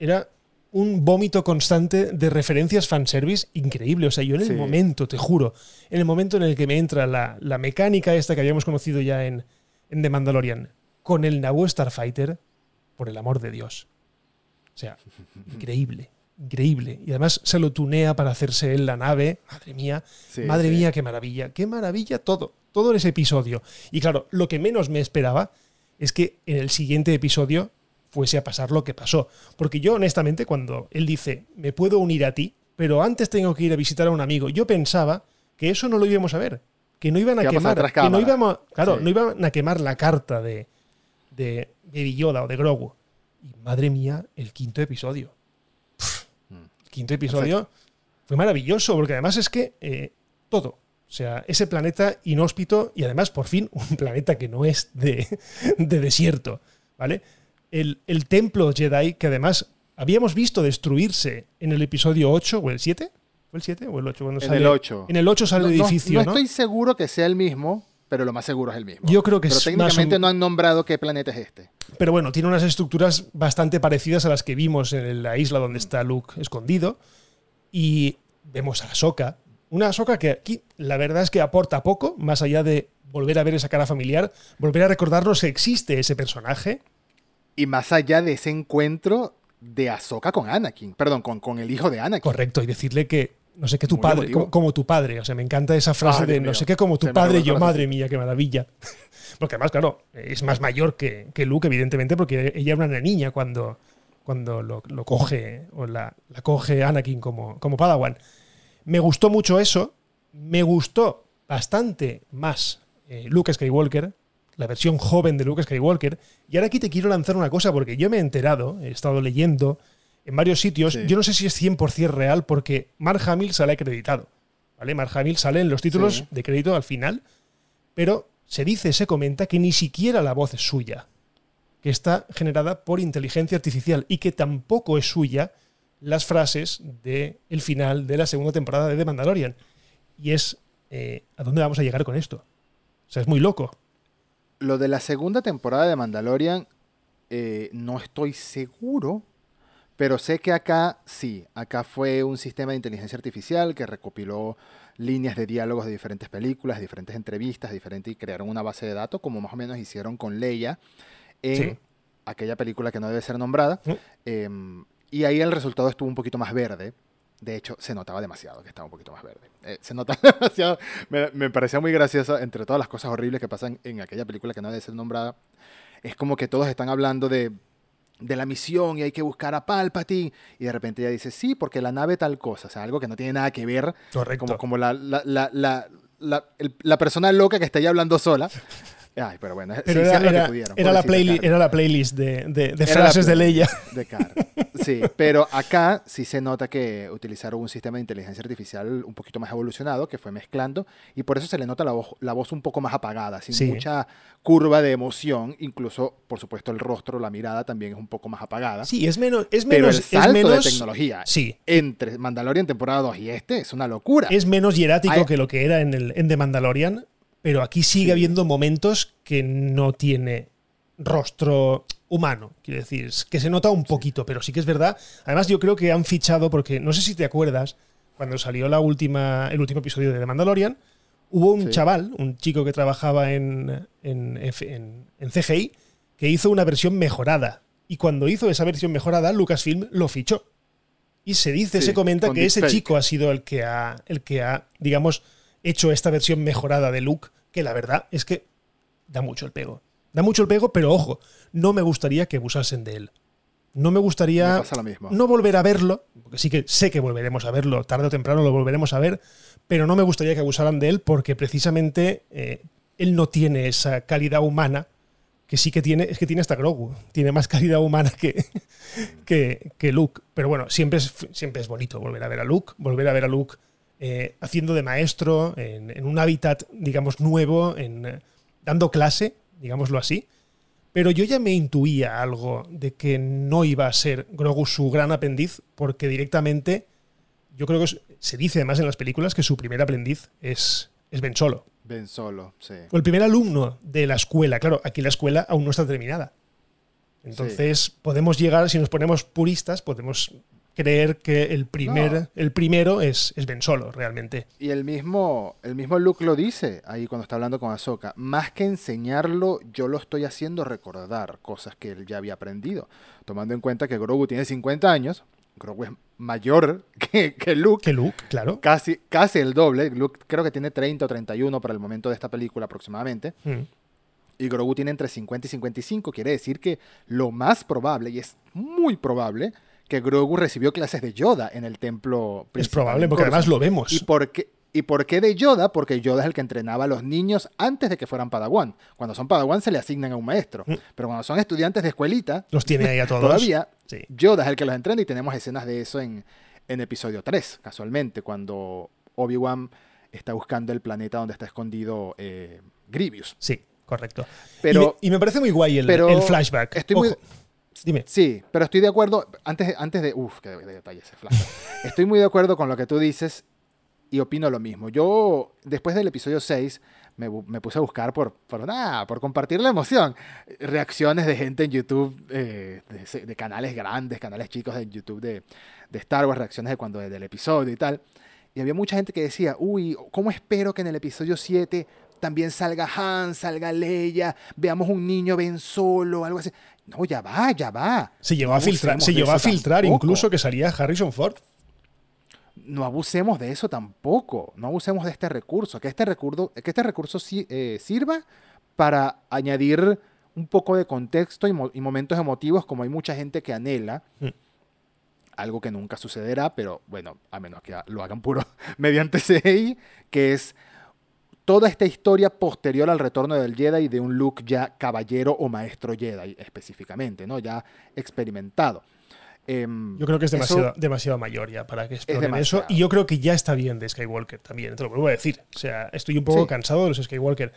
Era un vómito constante de referencias fanservice increíble. O sea, yo en el Sí. momento, te juro, en el momento en el que me entra la, la mecánica esta que habíamos conocido ya en, en The Mandalorian, con el Naboo Starfighter, por el amor de Dios. O sea, increíble, increíble. Y además se lo tunea para hacerse él la nave. Madre mía, Sí, madre sí. mía, qué maravilla, qué maravilla todo, todo en ese episodio. Y claro, lo que menos me esperaba es que en el siguiente episodio fuese a pasar lo que pasó. Porque yo, honestamente, cuando él dice, me puedo unir a ti, pero antes tengo que ir a visitar a un amigo, yo pensaba que eso no lo íbamos a ver. Que no iban a quemar. Que no íbamos, claro, Sí. no iban a quemar la carta de, de Yoda o de Grogu. Y madre mía, el quinto episodio. Pff, el quinto episodio fue maravilloso, porque además es que eh, todo. O sea, ese planeta inhóspito y además, por fin, un planeta que no es de, de desierto. ¿Vale? El, el templo Jedi, que además habíamos visto destruirse en el episodio 8 o el 7. ¿Fue el 7 o el 8? Cuando En sale- el 8. En el 8 sale No, el no- edificio, no ¿no? estoy seguro que sea el mismo, pero lo más seguro es el mismo. Yo creo que pero es técnicamente un- no han nombrado qué planeta es este. Pero bueno, tiene unas estructuras bastante parecidas a las que vimos en la isla donde está Luke escondido. Y vemos a Ahsoka, Una Ahsoka que aquí la verdad es que aporta poco, más allá de volver a ver esa cara familiar, volver a recordarnos que existe ese personaje. Y más allá de ese encuentro de Ahsoka con Anakin, perdón, con, con el hijo de Anakin. Correcto, y decirle que no sé qué tu padre, como, como tu padre. O sea, me encanta esa frase de no mío. sé qué como tu Se padre, yo, madre mía, qué maravilla. Porque además, claro, es más mayor que, que Luke, evidentemente, porque ella era una niña cuando, cuando lo, lo coge, o la, la coge Anakin como, como Padawan. Me gustó mucho eso. Me gustó bastante más eh, Luke Skywalker, la versión joven de Luke Skywalker. Y ahora aquí te quiero lanzar una cosa, porque yo me he enterado, he estado leyendo en varios sitios. Sí. Yo no sé si es 100% real, porque Mark Hamill sale acreditado. ¿vale? Mark Hamill sale en los títulos Sí. de crédito al final, pero se dice, se comenta que ni siquiera la voz es suya, que está generada por inteligencia artificial y que tampoco es suya las frases del el final de la segunda temporada de The Mandalorian. Y es, eh, ¿a dónde vamos a llegar con esto? O sea, es muy loco. Lo de la segunda temporada de Mandalorian, eh, no estoy seguro, pero sé que acá sí, acá fue un sistema de inteligencia artificial que recopiló líneas de diálogos de diferentes películas, diferentes entrevistas, diferentes, y crearon una base de datos, como más o menos hicieron con Leia en Sí. aquella película que no debe ser nombrada. Em, y ahí el resultado estuvo un poquito más verde. De hecho, se notaba demasiado que estaba un poquito más verde. Eh, se notaba demasiado. Me, me parecía muy gracioso, entre todas las cosas horribles que pasan en aquella película que no debe ser nombrada. Es como que todos están hablando de, de la misión y hay que buscar a Palpatine. Y de repente ella dice, sí, porque la nave tal cosa. O sea, algo que no tiene nada que ver. Correcto. Como, como la, la, la, la, la- el- la persona loca que está ahí hablando sola. Ay, pero bueno, sí, Pero era, hicieron lo que era- pudieron, era la, playlist, era la playlist de, de- de Era frases de Leia. de Car. Sí, pero acá sí se nota que utilizaron un sistema de inteligencia artificial un poquito más evolucionado, que fue mezclando, y por eso se le nota la voz, la voz un poco más apagada, sin Sí. mucha curva de emoción, incluso, por supuesto, el rostro, la mirada también es un poco más apagada. Sí, es menos. Es pero menos, el salto es menos de tecnología Sí, entre Mandalorian temporada 2 y este es una locura. es menos hierático Ay. que lo que era en, el, en The Mandalorian, pero aquí sigue habiendo momentos que no tiene rostro humano. Quiero decir, que se nota un poquito, pero sí que es verdad. Además, yo creo que han fichado, porque no sé si te acuerdas, cuando salió la última, el último episodio de The Mandalorian, hubo un Sí. chaval, un chico que trabajaba en, en, F- en- en CGI, que hizo una versión mejorada. Y cuando hizo esa versión mejorada, Lucasfilm lo fichó. Y se dice, Sí, se comenta que ese chico ha sido el que ha, el que ha, digamos, hecho esta versión mejorada de Luke, que la verdad es que da mucho el pego. Da mucho el pego, pero ojo, no me gustaría que abusasen de él. No me gustaría Me pasa lo mismo. no volver a verlo, porque sí que sé que volveremos a verlo, tarde o temprano lo volveremos a ver, pero no me gustaría que abusaran de él porque precisamente eh, él no tiene esa calidad humana que sí que tiene, es que tiene hasta Grogu, tiene más calidad humana que, que, que Luke. Pero bueno, siempre es, siempre es bonito volver a ver a Luke, volver a ver a Luke eh, haciendo de maestro, en, en un hábitat, digamos, nuevo, en, eh, dando clase, digámoslo así. Pero yo ya me intuía algo de que no iba a ser Grogu su gran aprendiz, porque directamente, yo creo que se dice además en las películas que su primer aprendiz es, es Ben Solo. Ben Solo, sí. O el primer alumno de la escuela. Claro, aquí la escuela aún no está terminada. Entonces, podemos llegar, si nos ponemos puristas, podemos creer que el, primer, No. el primero es, es Ben Solo, realmente. Y el mismo, el mismo Luke lo dice ahí cuando está hablando con Ahsoka. Más que enseñarlo, yo lo estoy haciendo recordar cosas que él ya había aprendido. Tomando en cuenta que Grogu tiene 50 años, Grogu es mayor que, que Luke, Que Luke, claro. casi, casi el doble. Luke creo que tiene 30 o 31 para el momento de esta película aproximadamente. Mm. Y Grogu tiene entre 50 y 55. Quiere decir que lo más probable, y es muy probable, que Grogu recibió clases de Yoda en el templo Es probable, porque además lo vemos. ¿Y por, qué, ¿Y por qué de Yoda? Porque Yoda es el que entrenaba a los niños antes de que fueran Padawan. Cuando son Padawan se le asignan a un maestro. Mm. Pero cuando son estudiantes de escuelita, Los tiene ahí a todos. todavía Sí. Yoda es el que los entrena y tenemos escenas de eso en, en episodio 3, casualmente, cuando Obi-Wan está buscando el planeta donde está escondido eh, Grievous. Sí, correcto. Pero- y, me, y me parece muy guay el, pero el flashback. estoy muy- Dime. Sí, pero estoy de acuerdo, antes, antes de... Uf, qué de, de detalle ese flash. estoy muy de acuerdo con lo que tú dices y opino lo mismo. Yo, después del episodio 6, me, puse a buscar por, por nada, por compartir la emoción. Reacciones de gente en YouTube, eh, de, canales grandes, canales chicos en YouTube de, de Star Wars, reacciones de cuando del episodio y tal. Y había mucha gente que decía, uy, ¿cómo espero que en el episodio 7 también salga Han, salga Leia, veamos un niño Ben solo, algo así? No, ya va, ya va. Se llegó a filtrar, se llegó a filtrar incluso que salía Harrison Ford. No abusemos de eso tampoco, no abusemos de este recurso, que este recurso, que este recurso eh, sirva para añadir un poco de contexto y, momentos emotivos como hay mucha gente que anhela. Mm algo que nunca sucederá, pero bueno, a menos que lo hagan puro mediante CGI, que es toda esta historia posterior al retorno del Jedi de un Luke ya caballero o maestro Jedi específicamente, ¿no? Ya experimentado. Em, yo creo que es demasiado, demasiado mayor ya para que exploren eso. Y yo creo que ya está bien de Skywalker también, te lo vuelvo a decir. O sea, estoy un poco cansado de los Skywalker.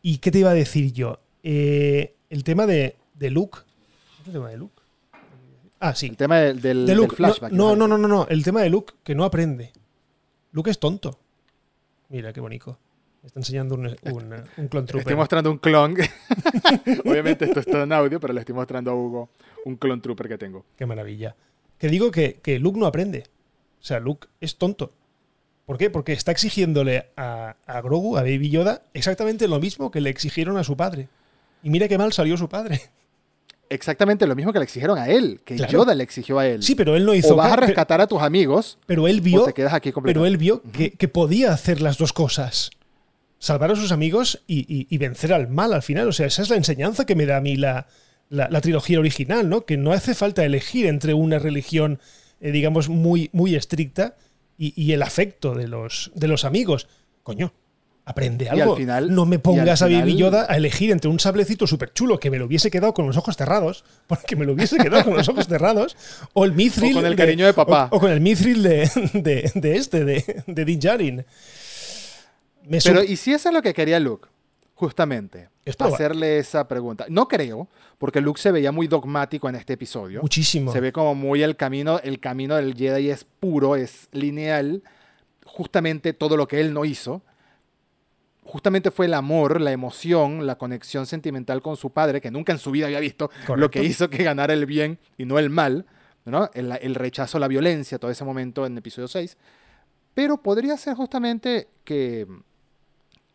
¿Y qué te iba a decir yo? Eh, el tema de, de Luke. ¿El tema de Luke? Ah, sí. El tema del, flashback. No, no, no, no, no. El tema de Luke, que no aprende. Luke es tonto. Mira, qué bonito. Está enseñando un, un, clon trooper. Estoy mostrando un clon. Obviamente esto es todo en audio, pero le estoy mostrando a Hugo un clon trooper que tengo. Qué maravilla. Que digo que, que Luke no aprende. O sea, Luke es tonto. ¿Por qué? Porque está exigiéndole a, a Grogu, a Baby Yoda, exactamente lo mismo que le exigieron a su padre. Y mira qué mal salió su padre exactamente lo mismo que le exigieron a él, que Yoda le exigió a él. Sí, pero él no hizo. O vas a rescatar a tus amigos. Pero él vio. te quedas aquí pero él vio que, podía hacer las dos cosas. Salvar a sus amigos y, vencer al mal al final. O sea, esa es la enseñanza que me da a mí la, trilogía original, ¿no? Que no hace falta elegir entre una religión, eh, digamos, muy, muy estricta y, el afecto de los, de los amigos. Coño, aprende algo. final, no me pongas a Baby Yoda a elegir entre un sablecito súper chulo que me lo hubiese quedado con los ojos cerrados, porque me lo hubiese quedado con los ojos cerrados, o el Mithril. con el cariño de, papá. O, con el Mithril de, de, este, de, de Din Djarin. Pero, ¿y si eso es lo que quería Luke? Justamente. Hacerle esa pregunta. No creo, porque Luke se veía muy dogmático en este episodio. Muchísimo. Se ve como muy el camino, el camino del Jedi es puro, es lineal. Justamente todo lo que él no hizo justamente fue el amor, la emoción, la conexión sentimental con su padre, que nunca en su vida había visto, lo que hizo que ganara el bien y no el mal, ¿no? el, rechazo a la violencia, todo ese momento en episodio 6. Pero podría ser justamente que,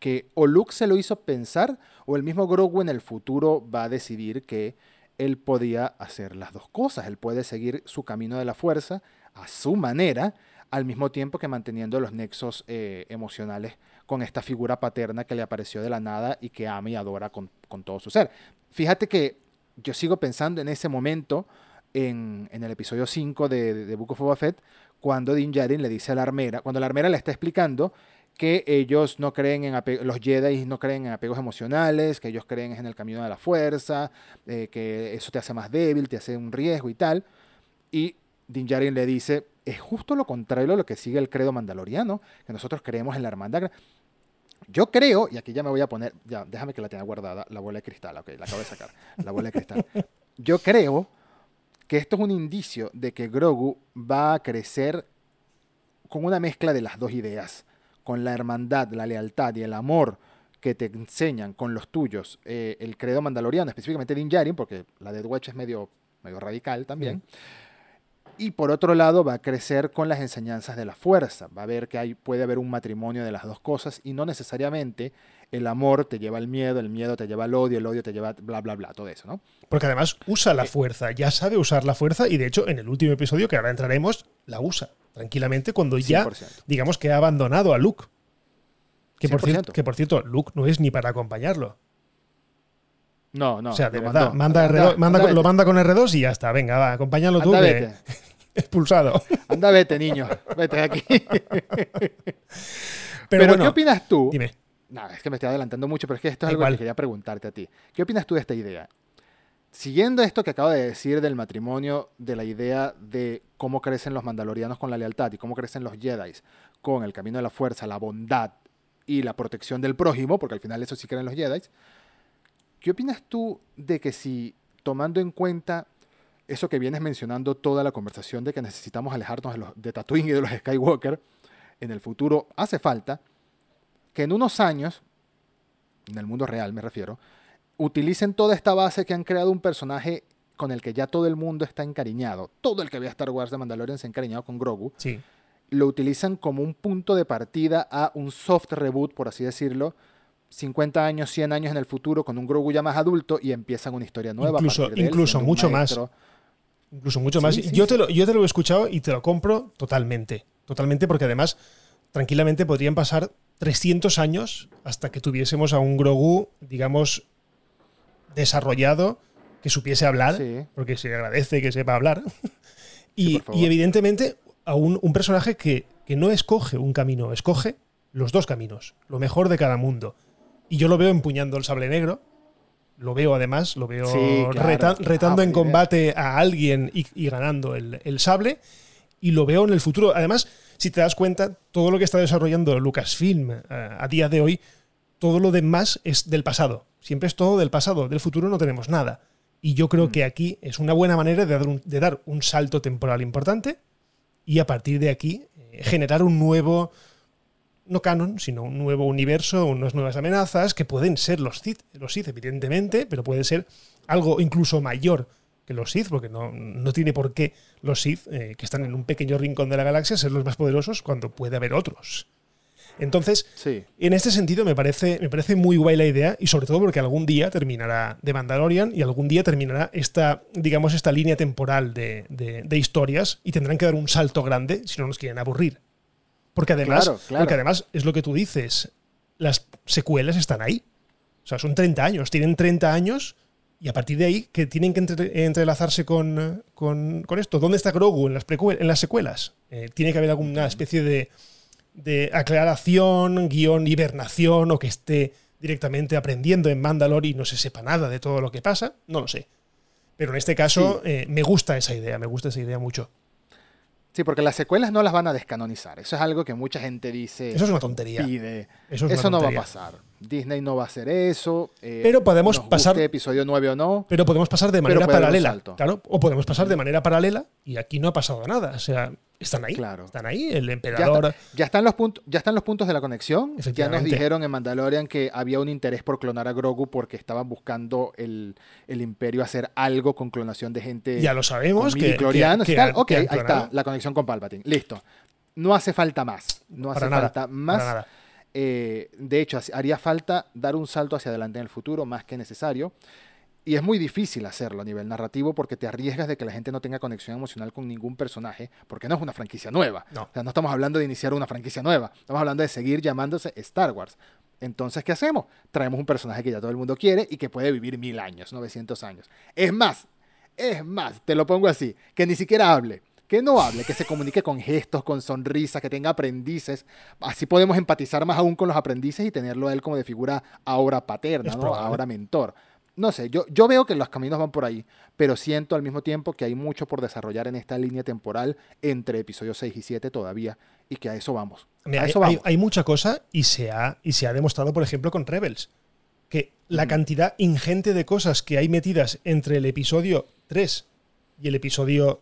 que o Luke se lo hizo pensar, o el mismo Grogu en el futuro va a decidir que él podía hacer las dos cosas. Él puede seguir su camino de la fuerza a su manera, al mismo tiempo que manteniendo los nexos eh, emocionales con esta figura paterna que le apareció de la nada y que ama y adora con, todo su ser. Fíjate que yo sigo pensando en ese momento, en, el episodio 5 de, de, Book of Boba Fett, cuando Din Djarin le dice a la armera, cuando la armera le está explicando que ellos no creen en los Jedi no creen en apegos emocionales, que ellos creen en el camino de la fuerza, eh, que eso te hace más débil, te hace un riesgo y tal. Y Din Djarin le dice, es justo lo contrario a lo que sigue el credo mandaloriano, que nosotros creemos en la hermandad. Yo creo, y aquí ya me voy a poner, ya, déjame que la tenga guardada, la bola de cristal, ok, la acabo de sacar, la bola de cristal. Yo creo que esto es un indicio de que Grogu va a crecer con una mezcla de las dos ideas, con la hermandad, la lealtad y el amor que te enseñan con los tuyos eh, el credo mandaloriano, específicamente Din Djarin, porque la de Watch es medio, medio radical también. Y por otro lado va a crecer con las enseñanzas de la fuerza, va a ver que hay, puede haber un matrimonio de las dos cosas y no necesariamente el amor te lleva al miedo, el miedo te lleva al odio, el odio te lleva bla, bla, bla, todo eso, ¿no? Porque además usa la eh, fuerza, ya sabe usar la fuerza y de hecho en el último episodio que ahora entraremos, la usa tranquilamente cuando ya, digamos que ha abandonado a Luke. Que por, cierto, que por cierto, Luke no es ni para acompañarlo. No, no. O sea, de verdad, manda, lo manda con R2 y ya está. Venga, va, acompáñalo tú. Que... Expulsado. Anda, vete, niño. Vete de aquí. Pero, ¿qué opinas tú? Dime. No, es que me estoy adelantando mucho, pero es que esto es algo que quería preguntarte a ti. ¿Qué opinas tú de esta idea? Siguiendo esto que acabo de decir del matrimonio, de la idea de cómo crecen los mandalorianos con la lealtad y cómo crecen los Jedi con el camino de la fuerza, la bondad y la protección del prójimo, porque al final eso sí creen los Jedi, ¿Qué opinas tú de que si, tomando en cuenta eso que vienes mencionando toda la conversación de que necesitamos alejarnos de, los, de Tatooine y de los Skywalker, en el futuro hace falta que en unos años, en el mundo real me refiero, utilicen toda esta base que han creado un personaje con el que ya todo el mundo está encariñado. Todo el que ve a Star Wars de Mandalorian se ha encariñado con Grogu. Sí. lo utilizan como un punto de partida a un soft reboot, por así decirlo, 50 años, 100 años en el futuro con un Grogu ya más adulto y empiezan una historia nueva. Incluso, incluso mucho más. Incluso mucho más. yo, te lo, yo te lo he escuchado y te lo compro totalmente. Totalmente porque además tranquilamente podrían pasar 300 años hasta que tuviésemos a un Grogu, digamos, desarrollado, que supiese hablar, porque se agradece que sepa hablar. y, evidentemente a un, un personaje que, que no escoge un camino, escoge los dos caminos, lo mejor de cada mundo. Y yo lo veo empuñando el sable negro. Lo veo además, lo veo retando en combate a alguien y, ganando el, sable. Y lo veo en el futuro. Además, si te das cuenta, todo lo que está desarrollando Lucasfilm eh, a día de hoy, todo lo demás es del pasado. Siempre es todo del pasado. Del futuro no tenemos nada. Y yo creo mm. que aquí es una buena manera de dar un, de dar un salto temporal importante y a partir de aquí eh, generar un nuevo no canon, sino un nuevo universo, unas nuevas amenazas, que pueden ser los Sith, los Sith evidentemente, pero puede ser algo incluso mayor que los Sith, porque no, no tiene por qué los Sith, eh, que están en un pequeño rincón de la galaxia, ser los más poderosos cuando puede haber otros. Entonces, en este sentido me parece, me parece muy guay la idea y sobre todo porque algún día terminará The Mandalorian y algún día terminará esta, digamos, esta línea temporal de, de historias y tendrán que dar un salto grande si no nos quieren aburrir. Porque además, Porque además es lo que tú dices, las secuelas están ahí. O sea, son 30 años, tienen 30 años y a partir de ahí que tienen que entrelazarse con, con, esto. ¿Dónde está Grogu en las, en las secuelas? Eh, tiene que haber alguna especie de, de aclaración, guion, hibernación o que esté directamente aprendiendo en Mandalore y no se sepa nada de todo lo que pasa. No lo sé. Pero en este caso eh, me gusta esa idea, me gusta esa idea mucho. Sí, porque las secuelas no las van a descanonizar. Eso es algo que mucha gente dice. Eso es una tontería. Eso, no va a pasar. Disney no va a hacer eso. Eh, pero podemos pasar. episodio 9 o no. Pero podemos pasar de manera paralela. Claro. O podemos pasar de manera paralela y aquí no ha pasado nada. O sea, están ahí. Claro. Están ahí. El emperador. Ya, están los puntos, ya están los puntos de la conexión. Ya nos dijeron en Mandalorian que había un interés por clonar a Grogu porque estaban buscando el, imperio hacer algo con clonación de gente. Ya lo sabemos. Que, ok, ahí está. La conexión con Palpatine. Listo. No hace falta más. No hace falta más. Para nada. Eh, de hecho, haría falta dar un salto hacia adelante en el futuro, más que necesario. Y es muy difícil hacerlo a nivel narrativo porque te arriesgas de que la gente no tenga conexión emocional con ningún personaje, porque no es una franquicia nueva. No. O sea, no estamos hablando de iniciar una franquicia nueva, estamos hablando de seguir llamándose Star Wars. Entonces, ¿qué hacemos? Traemos un personaje que ya todo el mundo quiere y que puede vivir mil años, 900 años. Es más, es más, te lo pongo así, que ni siquiera hable que no hable, que se comunique con gestos, con sonrisas, que tenga aprendices. Así podemos empatizar más aún con los aprendices y tenerlo a él como de figura ahora paterna, ahora mentor. No sé, yo, yo veo que los caminos van por ahí, pero siento al mismo tiempo que hay mucho por desarrollar en esta línea temporal entre episodios 6 y 7 todavía, y que a eso vamos. hay, mucha cosa y se, ha, y se ha demostrado, por ejemplo, con Rebels, que la cantidad ingente de cosas que hay metidas entre el episodio 3 y el episodio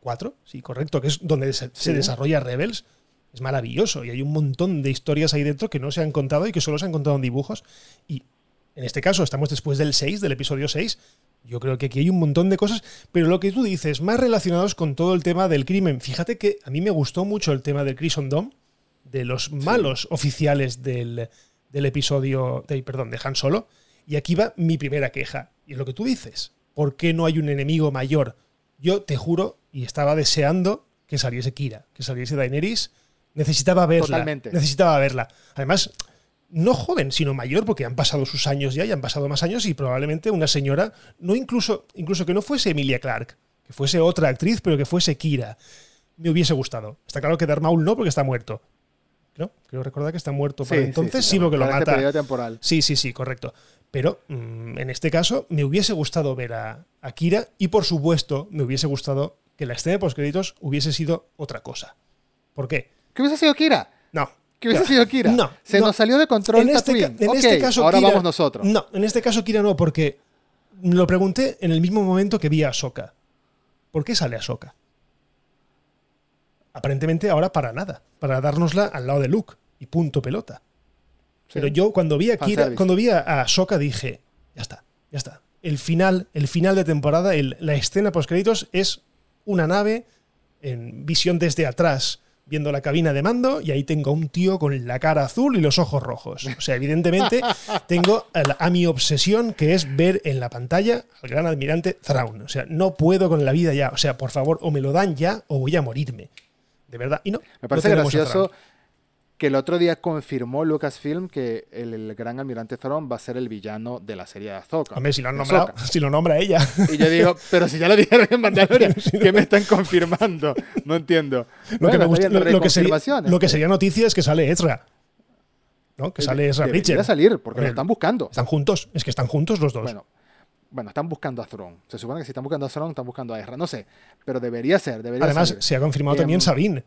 4, sí, correcto, que es donde se, desarrolla Rebels, es maravilloso y hay un montón de historias ahí dentro que no se han contado y que solo se han contado en dibujos. Y en este caso estamos después del 6, del episodio 6. Yo creo que aquí hay un montón de cosas, pero lo que tú dices, más relacionados con todo el tema del crimen. Fíjate que a mí me gustó mucho el tema del Crimson Dome, de los malos oficiales del, del episodio, de, perdón, de Han Solo. Y aquí va mi primera queja. Y es lo que tú dices. ¿Por qué no hay un enemigo mayor? Yo te juro y estaba deseando que saliese Kira, que saliese Daenerys. Necesitaba verla. Necesitaba verla. Además, no joven, sino mayor, porque han pasado sus años ya, y han pasado más años, y probablemente una señora, no incluso, incluso que no fuese Emilia Clark, que fuese otra actriz, pero que fuese Kira. Me hubiese gustado. Está claro que Darth Maul no, porque está muerto. ¿No? Creo recordar que está muerto para entonces, sí, porque lo este mata. temporal. Sí, sí, sí, correcto. Pero mm, en este caso me hubiese gustado ver a, a Kira y por supuesto me hubiese gustado que la escena de postcréditos hubiese sido otra cosa. ¿Por qué? ¿Que hubiese sido Kira? No. ¿Que hubiese sido Kira? No. Se nos salió de control en este, en este caso ahora vamos nosotros. No, en este caso Kira no, porque lo pregunté en el mismo momento que vi a Ahsoka. ¿Por qué sale Ahsoka? Aparentemente ahora para nada, para dárnosla al lado de Luke y punto pelota. Pero yo cuando vi a Kira, cuando vi a Ahsoka dije, ya está, ya está. El final, el final de temporada, la escena post créditos es una nave en visión desde atrás viendo la cabina de mando y ahí tengo a un tío con la cara azul y los ojos rojos. O sea, evidentemente tengo a, a mi obsesión que es ver en la pantalla al gran almirante Thrawn. O sea, no puedo con la vida ya. O sea, por favor, o me lo dan ya o voy a morirme. De verdad. Y no. Me parece no gracioso. Que el otro día confirmó Lucasfilm que el, el gran almirante Thrawn va a ser el villano de la serie de Ahsoka. Hombre, si lo han nombrado, si lo nombra ella. Y yo digo, pero si ya lo dijeron en Mandalorian, ¿qué me están confirmando? No entiendo. Lo, que, me gusta- lo- lo que sería, lo que sería noticia es que sale Ezra. ¿No? Que sale Ezra Debería Bridger. salir, porque lo están buscando. Están juntos. Es que están juntos los dos. Bueno, bueno, están buscando a Thrawn. Se supone que si están buscando a Thrawn, están buscando a Ezra. No sé, pero debería ser, debería Además, se ha confirmado Em, también Sabine.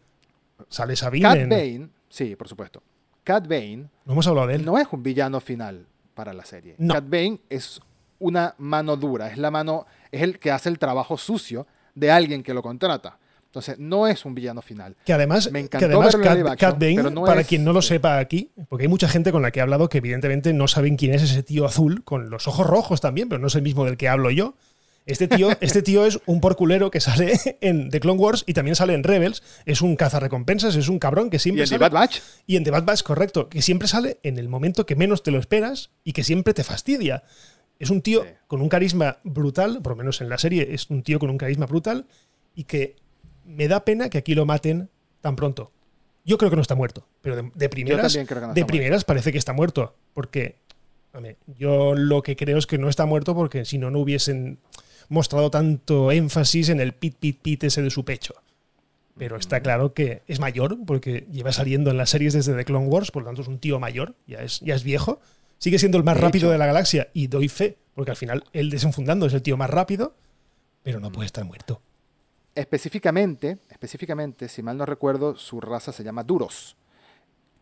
Sale Sabine. Cat en- Bane, sí, por supuesto. Cat Bane No hemos hablado de él. no es un villano final para la serie. No. Cat Bane es una mano dura, es la mano, es el que hace el trabajo sucio de alguien que lo contrata. Entonces, no es un villano final. Que además, Me que encantó además en Cat, live action, Cat Bane, no para es- quien no lo sepa aquí, porque hay mucha gente con la que he hablado que evidentemente no saben quién es ese tío azul, con los ojos rojos también, pero no es el mismo del que hablo yo. Este tío, este tío es un porculero que sale en The Clone Wars y también sale en Rebels. Es un cazarrecompensas, es un cabrón que Y siempre en The sale. Bad Batch, Y en The Bad Batch, correcto, que siempre sale en el momento que menos te lo esperas y que siempre te fastidia. Es un tío Sí. con un carisma brutal, por lo menos en la serie es un tío con un carisma brutal y que me da pena que aquí lo maten tan pronto. Yo creo que no está muerto, pero de, primeras, no de muerto. primeras parece que está muerto, porque hombre, yo lo que creo es que no está muerto porque si no, no hubiesen mostrado tanto énfasis en el pit, pit, pit ese de su pecho. Pero está claro que es mayor, porque lleva saliendo en las series desde The Clone Wars, por lo tanto es un tío mayor, ya es, ya es viejo. Sigue siendo el más De rápido hecho. de la galaxia y doy fe, porque al final él desenfundando es el tío más rápido, pero no puede estar muerto. específicamente, específicamente, si mal no recuerdo, su raza se llama Duros.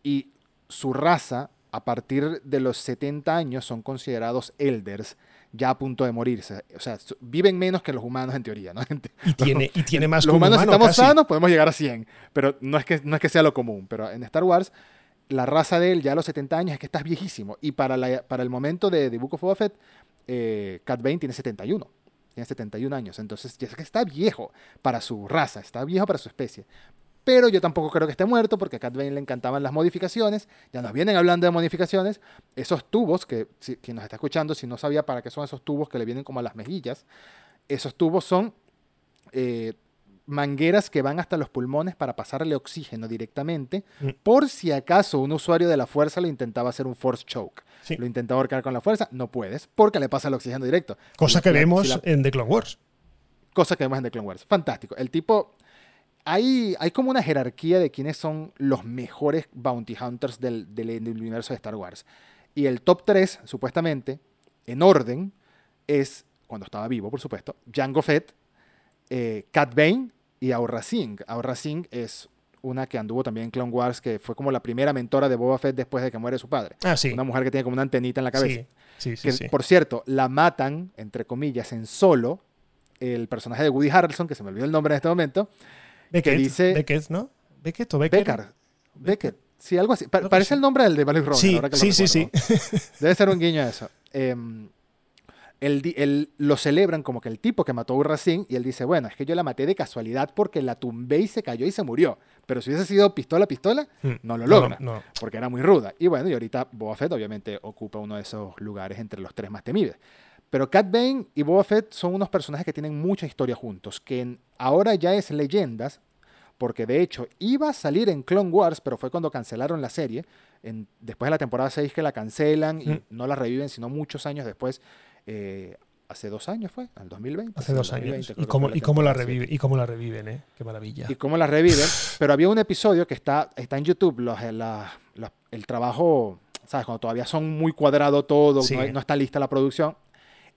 Y su raza, a partir de los 70 años, son considerados elders, ya a punto de morirse. O sea, viven menos que los humanos en teoría, ¿no? Y tiene, y tiene más los humanos, si humano estamos casi. sanos, podemos llegar a 100. Pero no es, que, no es que sea lo común. Pero en Star Wars, la raza de él ya a los 70 años es que estás viejísimo. Y para, la- para el momento de The Book of Boba Fett, eh, Cat Bane tiene 71. Tiene 71 años. Entonces, ya es que está viejo para su raza, está viejo para su especie. Pero yo tampoco creo que esté muerto porque a Cat Bane le encantaban las modificaciones. Ya nos vienen hablando de modificaciones. Esos tubos, que si, quien nos está escuchando, si no sabía para qué son esos tubos que le vienen como a las mejillas, esos tubos son eh, mangueras que van hasta los pulmones para pasarle oxígeno directamente, Mm. por si acaso un usuario de la fuerza le intentaba hacer un force choke. Sí. Lo intentaba ahorcar con la fuerza, no puedes, porque le pasa el oxígeno directo. Cosa que la- vemos si la- en The Clone Wars. cosa que vemos en The Clone Wars. Fantástico. El tipo. Hay, hay como una jerarquía de quiénes son los mejores bounty hunters del, del- del universo de Star Wars. Y el top 3, supuestamente, en orden, es, cuando estaba vivo, por supuesto, Jango Fett, eh, Cat Bane y Aurra Singh. Aurra Singh es una que anduvo también en Clone Wars, que fue como la primera mentora de Boba Fett después de que muere su padre. Ah, sí. Una mujer que tiene como una antenita en la cabeza. Sí, sí, sí. Que, sí. por cierto, la matan, entre comillas, en solo el personaje de Woody Harrelson, que se me olvidó el nombre en este momento, Beckett, dice- Beckett, ¿no? Beckett o Becker. Beckett. Sí, algo así. Pa- que parece sí. el nombre del de Valley Road. Sí, ahora que sí, sí, sí. Debe ser un guiño a eso. Em, él, él lo celebran como que el tipo que mató a Urra Singh, y él dice, bueno, es que yo la maté de casualidad porque la tumbé y se cayó y se murió. Pero si hubiese sido pistola a pistola, Hmm. no lo logra. No, no. porque era muy ruda. Y bueno, y ahorita Boba Fett obviamente ocupa uno de esos lugares entre los tres más temibles. Pero Cat Bane y Boba Fett son unos personajes que tienen mucha historia juntos, que ahora ya es leyendas, porque de hecho iba a salir en Clone Wars, pero fue cuando cancelaron la serie, en- después de la temporada 6 que la cancelan y Mm. no la reviven, sino muchos años después, eh, hace dos años fue, al 2020. Hace dos 2020 años. ¿Y cómo, y cómo la revive, y cómo la reviven, ¿eh? Qué maravilla. y cómo la reviven. Pero había un episodio que está, está en YouTube, los- la- la- el trabajo, ¿sabes? Cuando todavía son muy cuadrado todo, Sí. no, no está lista la producción,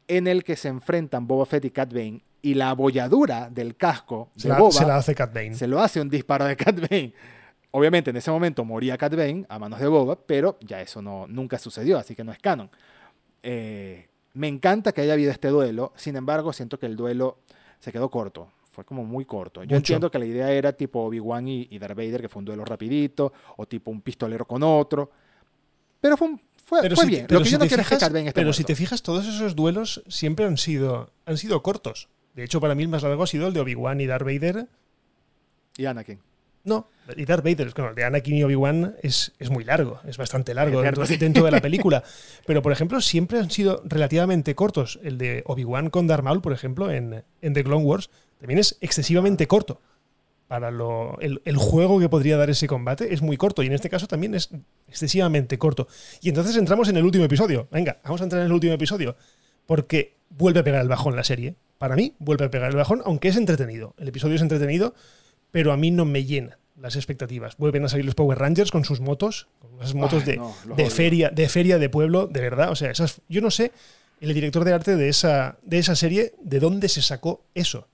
en el que se enfrentan Boba Fett y Cat Bane y la abolladura del casco se, la, Boba se la hace Cat Bane. se lo hace un disparo de Cat Bane. Obviamente en ese momento moría Cat Bane a manos de Boba, pero ya eso no, nunca sucedió, así que no es canon. Eh, me encanta que haya habido este duelo, sin embargo siento que el duelo se quedó corto, fue como muy corto. Yo Mucho. entiendo que la idea era tipo Obi-Wan y, y Darth Vader, que fue un duelo rapidito, o tipo un pistolero con otro, pero fue, un- fue, Pero fue si te- bien. pero Lo que si yo no te quiero es que fijas- si te todos esos duelos siempre han sido, han sido cortos. De hecho, para mí el más largo ha sido el de Obi-Wan y Darth Vader. Y Anakin. No, y Darth Vader, claro, el de Anakin y Obi-Wan es, es muy largo, es bastante largo Es dentro, cierto, sí. dentro de la película. Pero, por ejemplo, siempre han sido relativamente cortos. El de Obi-Wan con Darth Maul, por ejemplo, en, en The Clone Wars, también es excesivamente corto. Para lo, el, el juego que podría dar ese combate es muy corto y en este caso también es excesivamente corto. Y entonces entramos en el último episodio. Venga, vamos a entrar en el último episodio. Porque vuelve a pegar el bajón la serie. Para mí, vuelve a pegar el bajón, aunque es entretenido. El episodio es entretenido, pero a mí no me llena las expectativas. Vuelven a salir los Power Rangers con sus motos, con esas motos Ay, de, no, de feria, de feria de pueblo, de verdad. O sea, esas, yo no sé, el director de arte de esa, de esa serie, de dónde se sacó eso.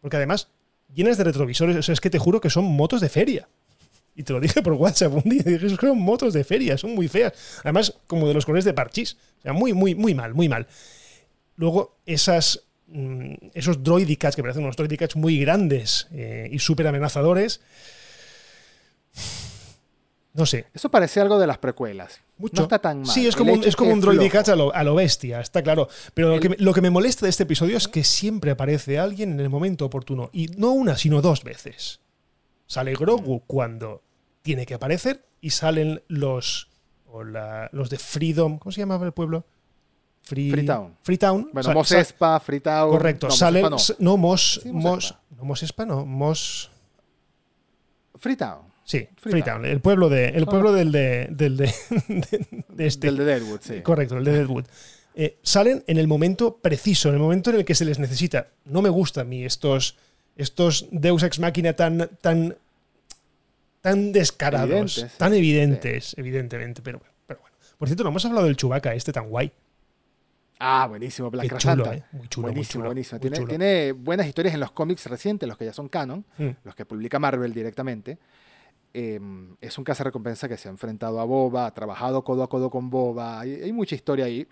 Porque además, llenas de retrovisores, o sea, es que te juro que son motos de feria. Y te lo dije por WhatsApp un día, dije, son motos de feria, son muy feas. Además, como de los colores de parchís. O sea, muy, muy, muy mal, muy mal. Luego, esas, mm, esos droidicats, que parecen unos droidicats muy grandes eh, y súper amenazadores. No sé. Eso parece algo de las precuelas. Mucho. No está tan mal. Sí, es como, un- es como un a lo, a lo bestia, está claro. Pero lo que, me, lo que me molesta de este episodio es que siempre aparece alguien en el momento oportuno. Y no una, sino dos veces. Sale Grogu cuando tiene que aparecer y salen los, o la- los de Freedom. ¿Cómo se llamaba el pueblo? Free, Freetown. Freetown. Bueno, Mos Espa, Freetown. Correcto, no, salen. No. Mos. Sí, Mos Mos Espa. no, Mos Espa, no. Mos. Freetown. Sí, Freetown. El pueblo, de, el pueblo del de, del de, de- de este. Del de Deadwood, sí. Correcto, el de Deadwood. Eh, salen en el momento preciso, en el momento en el que se les necesita. No me gustan a mí estos, estos Deus Ex Máquina tan, tan, tan descarados, Evidentes. tan evidentes, evidentemente. Pero, bueno, pero bueno. Por cierto, no hemos hablado del Chewbacca este tan guay. Ah, buenísimo. Black Qué chulo, eh. Muy chulo, muy buenísimo, chulo, buenísimo. muy Tiene, chulo. tiene buenas historias en los cómics recientes, los que ya son canon, Mm. los que publica Marvel directamente. Eh, es un recompensa que se ha enfrentado a Boba, ha trabajado codo a codo con Boba. Hay, hay mucha historia ahí.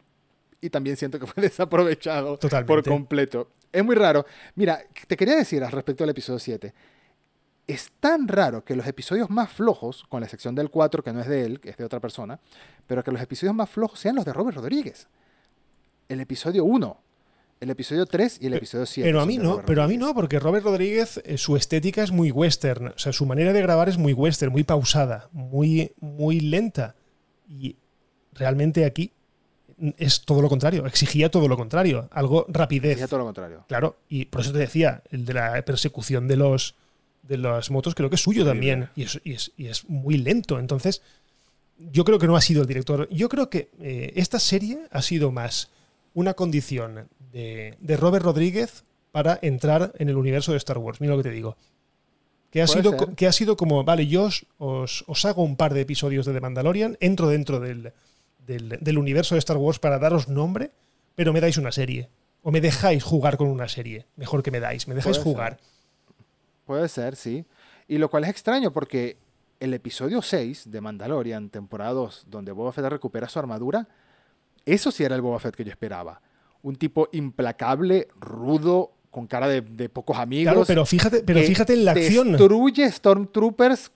Y también siento que fue desaprovechado Totalmente. por completo. Es muy raro. Mira, te quería decir al respecto del episodio 7. Es tan raro que los episodios más flojos, con la excepción del 4, que no es de él, que es de otra persona, pero que los episodios más flojos sean los de Robert Rodríguez. El episodio 1, el episodio 3 y el episodio 7. Pero a mí no, Robert pero a mí no, porque Robert Rodríguez, eh, su estética es muy western. O sea, su manera de grabar es muy western, muy pausada, muy, muy lenta. Y realmente aquí es todo lo contrario, exigía todo lo contrario, algo rapidez. Ya todo lo contrario. Claro, y por eso te decía, el de la persecución de los de las motos creo que es suyo también y es, y es- y es muy lento. Entonces, yo creo que no ha sido el director. Yo creo que eh, esta serie ha sido más una condición de, de Robert Rodríguez para entrar en el universo de Star Wars. Mira lo que te digo. Que ha, sido, ser. que ha sido como, vale, yo os, os- os hago un par de episodios de The Mandalorian, entro dentro del, del, del universo de Star Wars para daros nombre, pero me dais una serie. O me dejáis jugar con una serie. Mejor que me dais. Me dejáis Puede jugar. Puede ser, sí. Y lo cual es extraño porque el episodio 6 de Mandalorian, temporada 2, donde Boba Fett recupera su armadura, eso sí era el Boba Fett que yo esperaba. Un tipo implacable, rudo, con cara de, de pocos amigos. Claro, pero fíjate, pero fíjate en la acción. Destruye Stormtroopers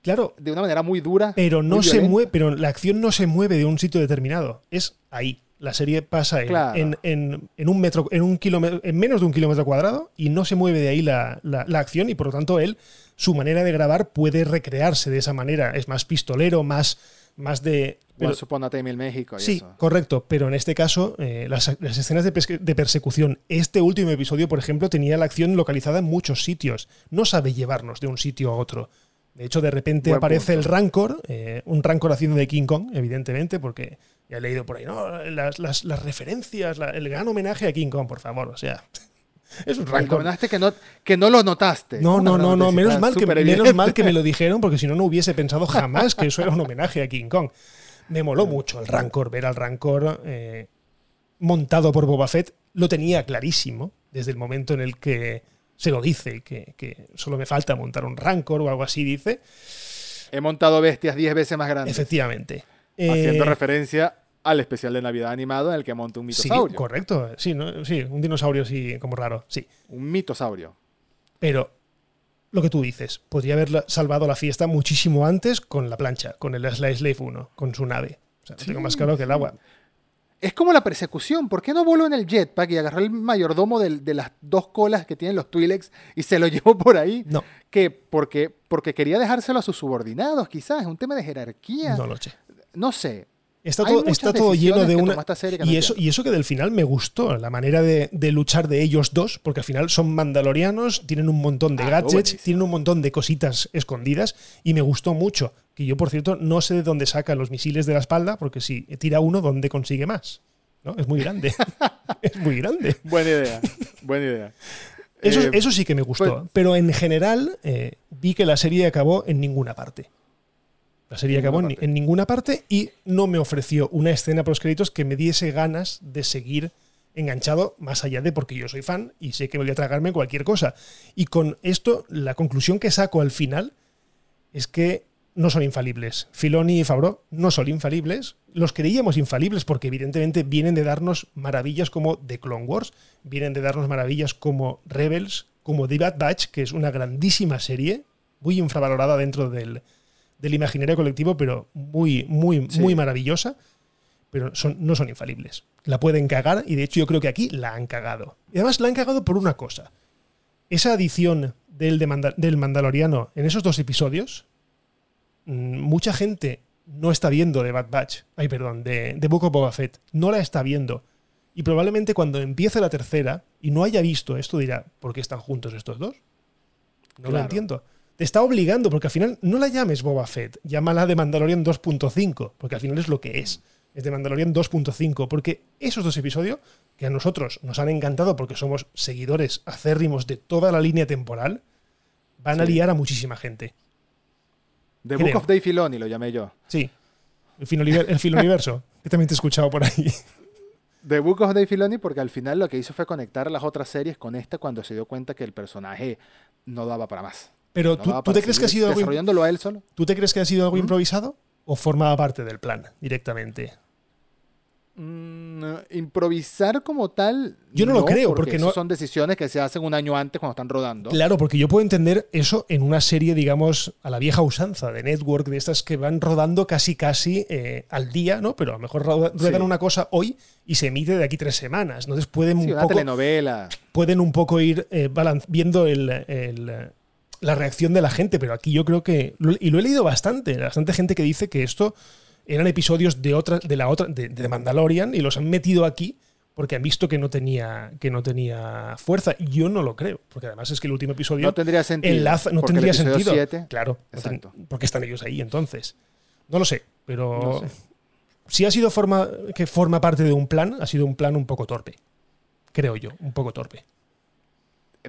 Claro, de una manera muy dura. pero no se mueve, pero la acción no se mueve de un sitio determinado. Es ahí. La serie pasa en, Claro. en- en- en un metro, en un kilómetro, en menos de un kilómetro cuadrado y no se mueve de ahí la, la- la acción y por lo tanto él, su manera de grabar puede recrearse de esa manera. Es más pistolero, más, más de. pero- a Time México y sí, eso. correcto, pero en este caso eh, las, las escenas de, de persecución, este último episodio, por ejemplo, tenía la acción localizada en muchos sitios. No sabe llevarnos de un sitio a otro. De hecho, de repente Buen aparece punto. el Rancor, eh, un Rancor haciendo de King Kong, evidentemente, porque ya he leído por ahí, ¿no? Las, las- las referencias, la- el gran homenaje a King Kong, por favor, o sea. Es un Rancor. Recomendaste que no, que no lo notaste. No, no, no, no. Menos mal, que, menos mal que me lo dijeron, porque si no, no hubiese pensado jamás que eso era un homenaje a King Kong. Me moló mucho el Rancor, ver al Rancor eh, montado por Boba Fett. Lo tenía clarísimo desde el momento en el que se lo dice, que, que solo me falta montar un Rancor o algo así, dice. He montado bestias 10 veces más grandes. Efectivamente. Haciendo Eh, referencia al especial de Navidad animado en el que monta un sí, mitosaurio. correcto. Sí, ¿no? sí, un dinosaurio así como raro, sí. un mitosaurio. Pero lo que tú dices, podría haber salvado la fiesta muchísimo antes con la plancha, con el Sly Slave 1, con su nave. O sea, Sí, tengo más claro que el sí. agua. Es como la persecución. ¿Por qué no voló en el jetpack y agarró el mayordomo de, las dos colas que tienen los Twi'leks y se lo llevó por ahí? No, que porque, porque quería dejárselo a sus subordinados, quizás. Es un tema de jerarquía. no lo sé. No sé. Está todo, está todo lleno de una. Y eso, y eso que del final me gustó, la manera de, de luchar de ellos dos, porque al final son mandalorianos, tienen un montón de Ah, gadgets, tienen un montón de cositas escondidas, y me gustó mucho. Que yo, por cierto, no sé de dónde saca los misiles de la espalda, porque si tira uno, ¿dónde consigue más? ¿No? Es muy grande. es muy grande. Buena idea. Buena idea. Eso, Eh, eso sí que me gustó. pues- pero en general eh, vi que la serie acabó en ninguna parte. La serie acabó en, ninguna ni- parte. en ninguna parte y no me ofreció una escena por los créditos que me diese ganas de seguir enganchado más allá de porque yo soy fan y sé que voy a tragarme cualquier cosa. Y con esto, la conclusión que saco al final es que no son infalibles. Filoni y Favreau no son infalibles. Los creíamos infalibles porque evidentemente vienen de darnos maravillas como The Clone Wars, vienen de darnos maravillas como Rebels, como The Bad Batch, que es una grandísima serie, muy infravalorada dentro del, del imaginario colectivo, pero muy, muy, Sí. muy maravillosa. Pero son, no son infalibles. La pueden cagar y de hecho yo creo que aquí la han cagado. Y además la han cagado por una cosa. Esa adición del, de Manda- del Mandaloriano en esos dos episodios, mm, mucha gente no está viendo de Bad Batch, ay perdón, de, de Book of Boba Fett, no la está viendo. Y probablemente cuando empiece la tercera y no haya visto esto dirá, ¿por qué están juntos estos dos? No lo entiendo. Te está obligando, porque al final no la llames Boba Fett, llámala de Mandalorian 2.5, porque al final es lo que es. Es de Mandalorian 2.5, porque esos dos episodios, que a nosotros nos han encantado porque somos seguidores acérrimos de toda la línea temporal, van a liar a muchísima gente. The creo. Book of Dave Filoni lo llamé yo. Sí. El Filoniver- el Filoniverso, que también te he escuchado por ahí. The Book of Dave Filoni porque al final lo que hizo fue conectar las otras series con esta cuando se dio cuenta que el personaje no daba para más. Pero No ¿tú, te crees que ha sido algo, desarrollándolo a él solo? ¿tú te crees que ha sido algo ¿Mm? improvisado o formaba parte del plan directamente? Mm, improvisar como tal. Yo no lo creo, porque no- son decisiones que se hacen un año antes cuando están rodando. Claro, porque yo puedo entender eso en una serie, digamos, a la vieja usanza de network, de estas que van rodando casi casi eh, al día, ¿no? Pero a lo mejor ruedan Sí. una cosa hoy y se emite de aquí tres semanas. Entonces pueden Sí, un una poco, telenovela. pueden un poco ir eh, viendo el, el, la reacción de la gente, pero aquí yo creo que, y lo he leído bastante, bastante gente que dice que esto eran episodios de otra, de la otra, de, de Mandalorian y los han metido aquí porque han visto que no tenía, que no tenía fuerza. Yo no lo creo, porque además es que el último episodio No tendría sentido. enlaza, no tendría sentido. siete- claro, no ten- Exacto. porque están ellos ahí entonces. No lo sé, pero No sé. si ha sido forma que forma parte de un plan, ha sido un plan un poco torpe. Creo yo, un poco torpe.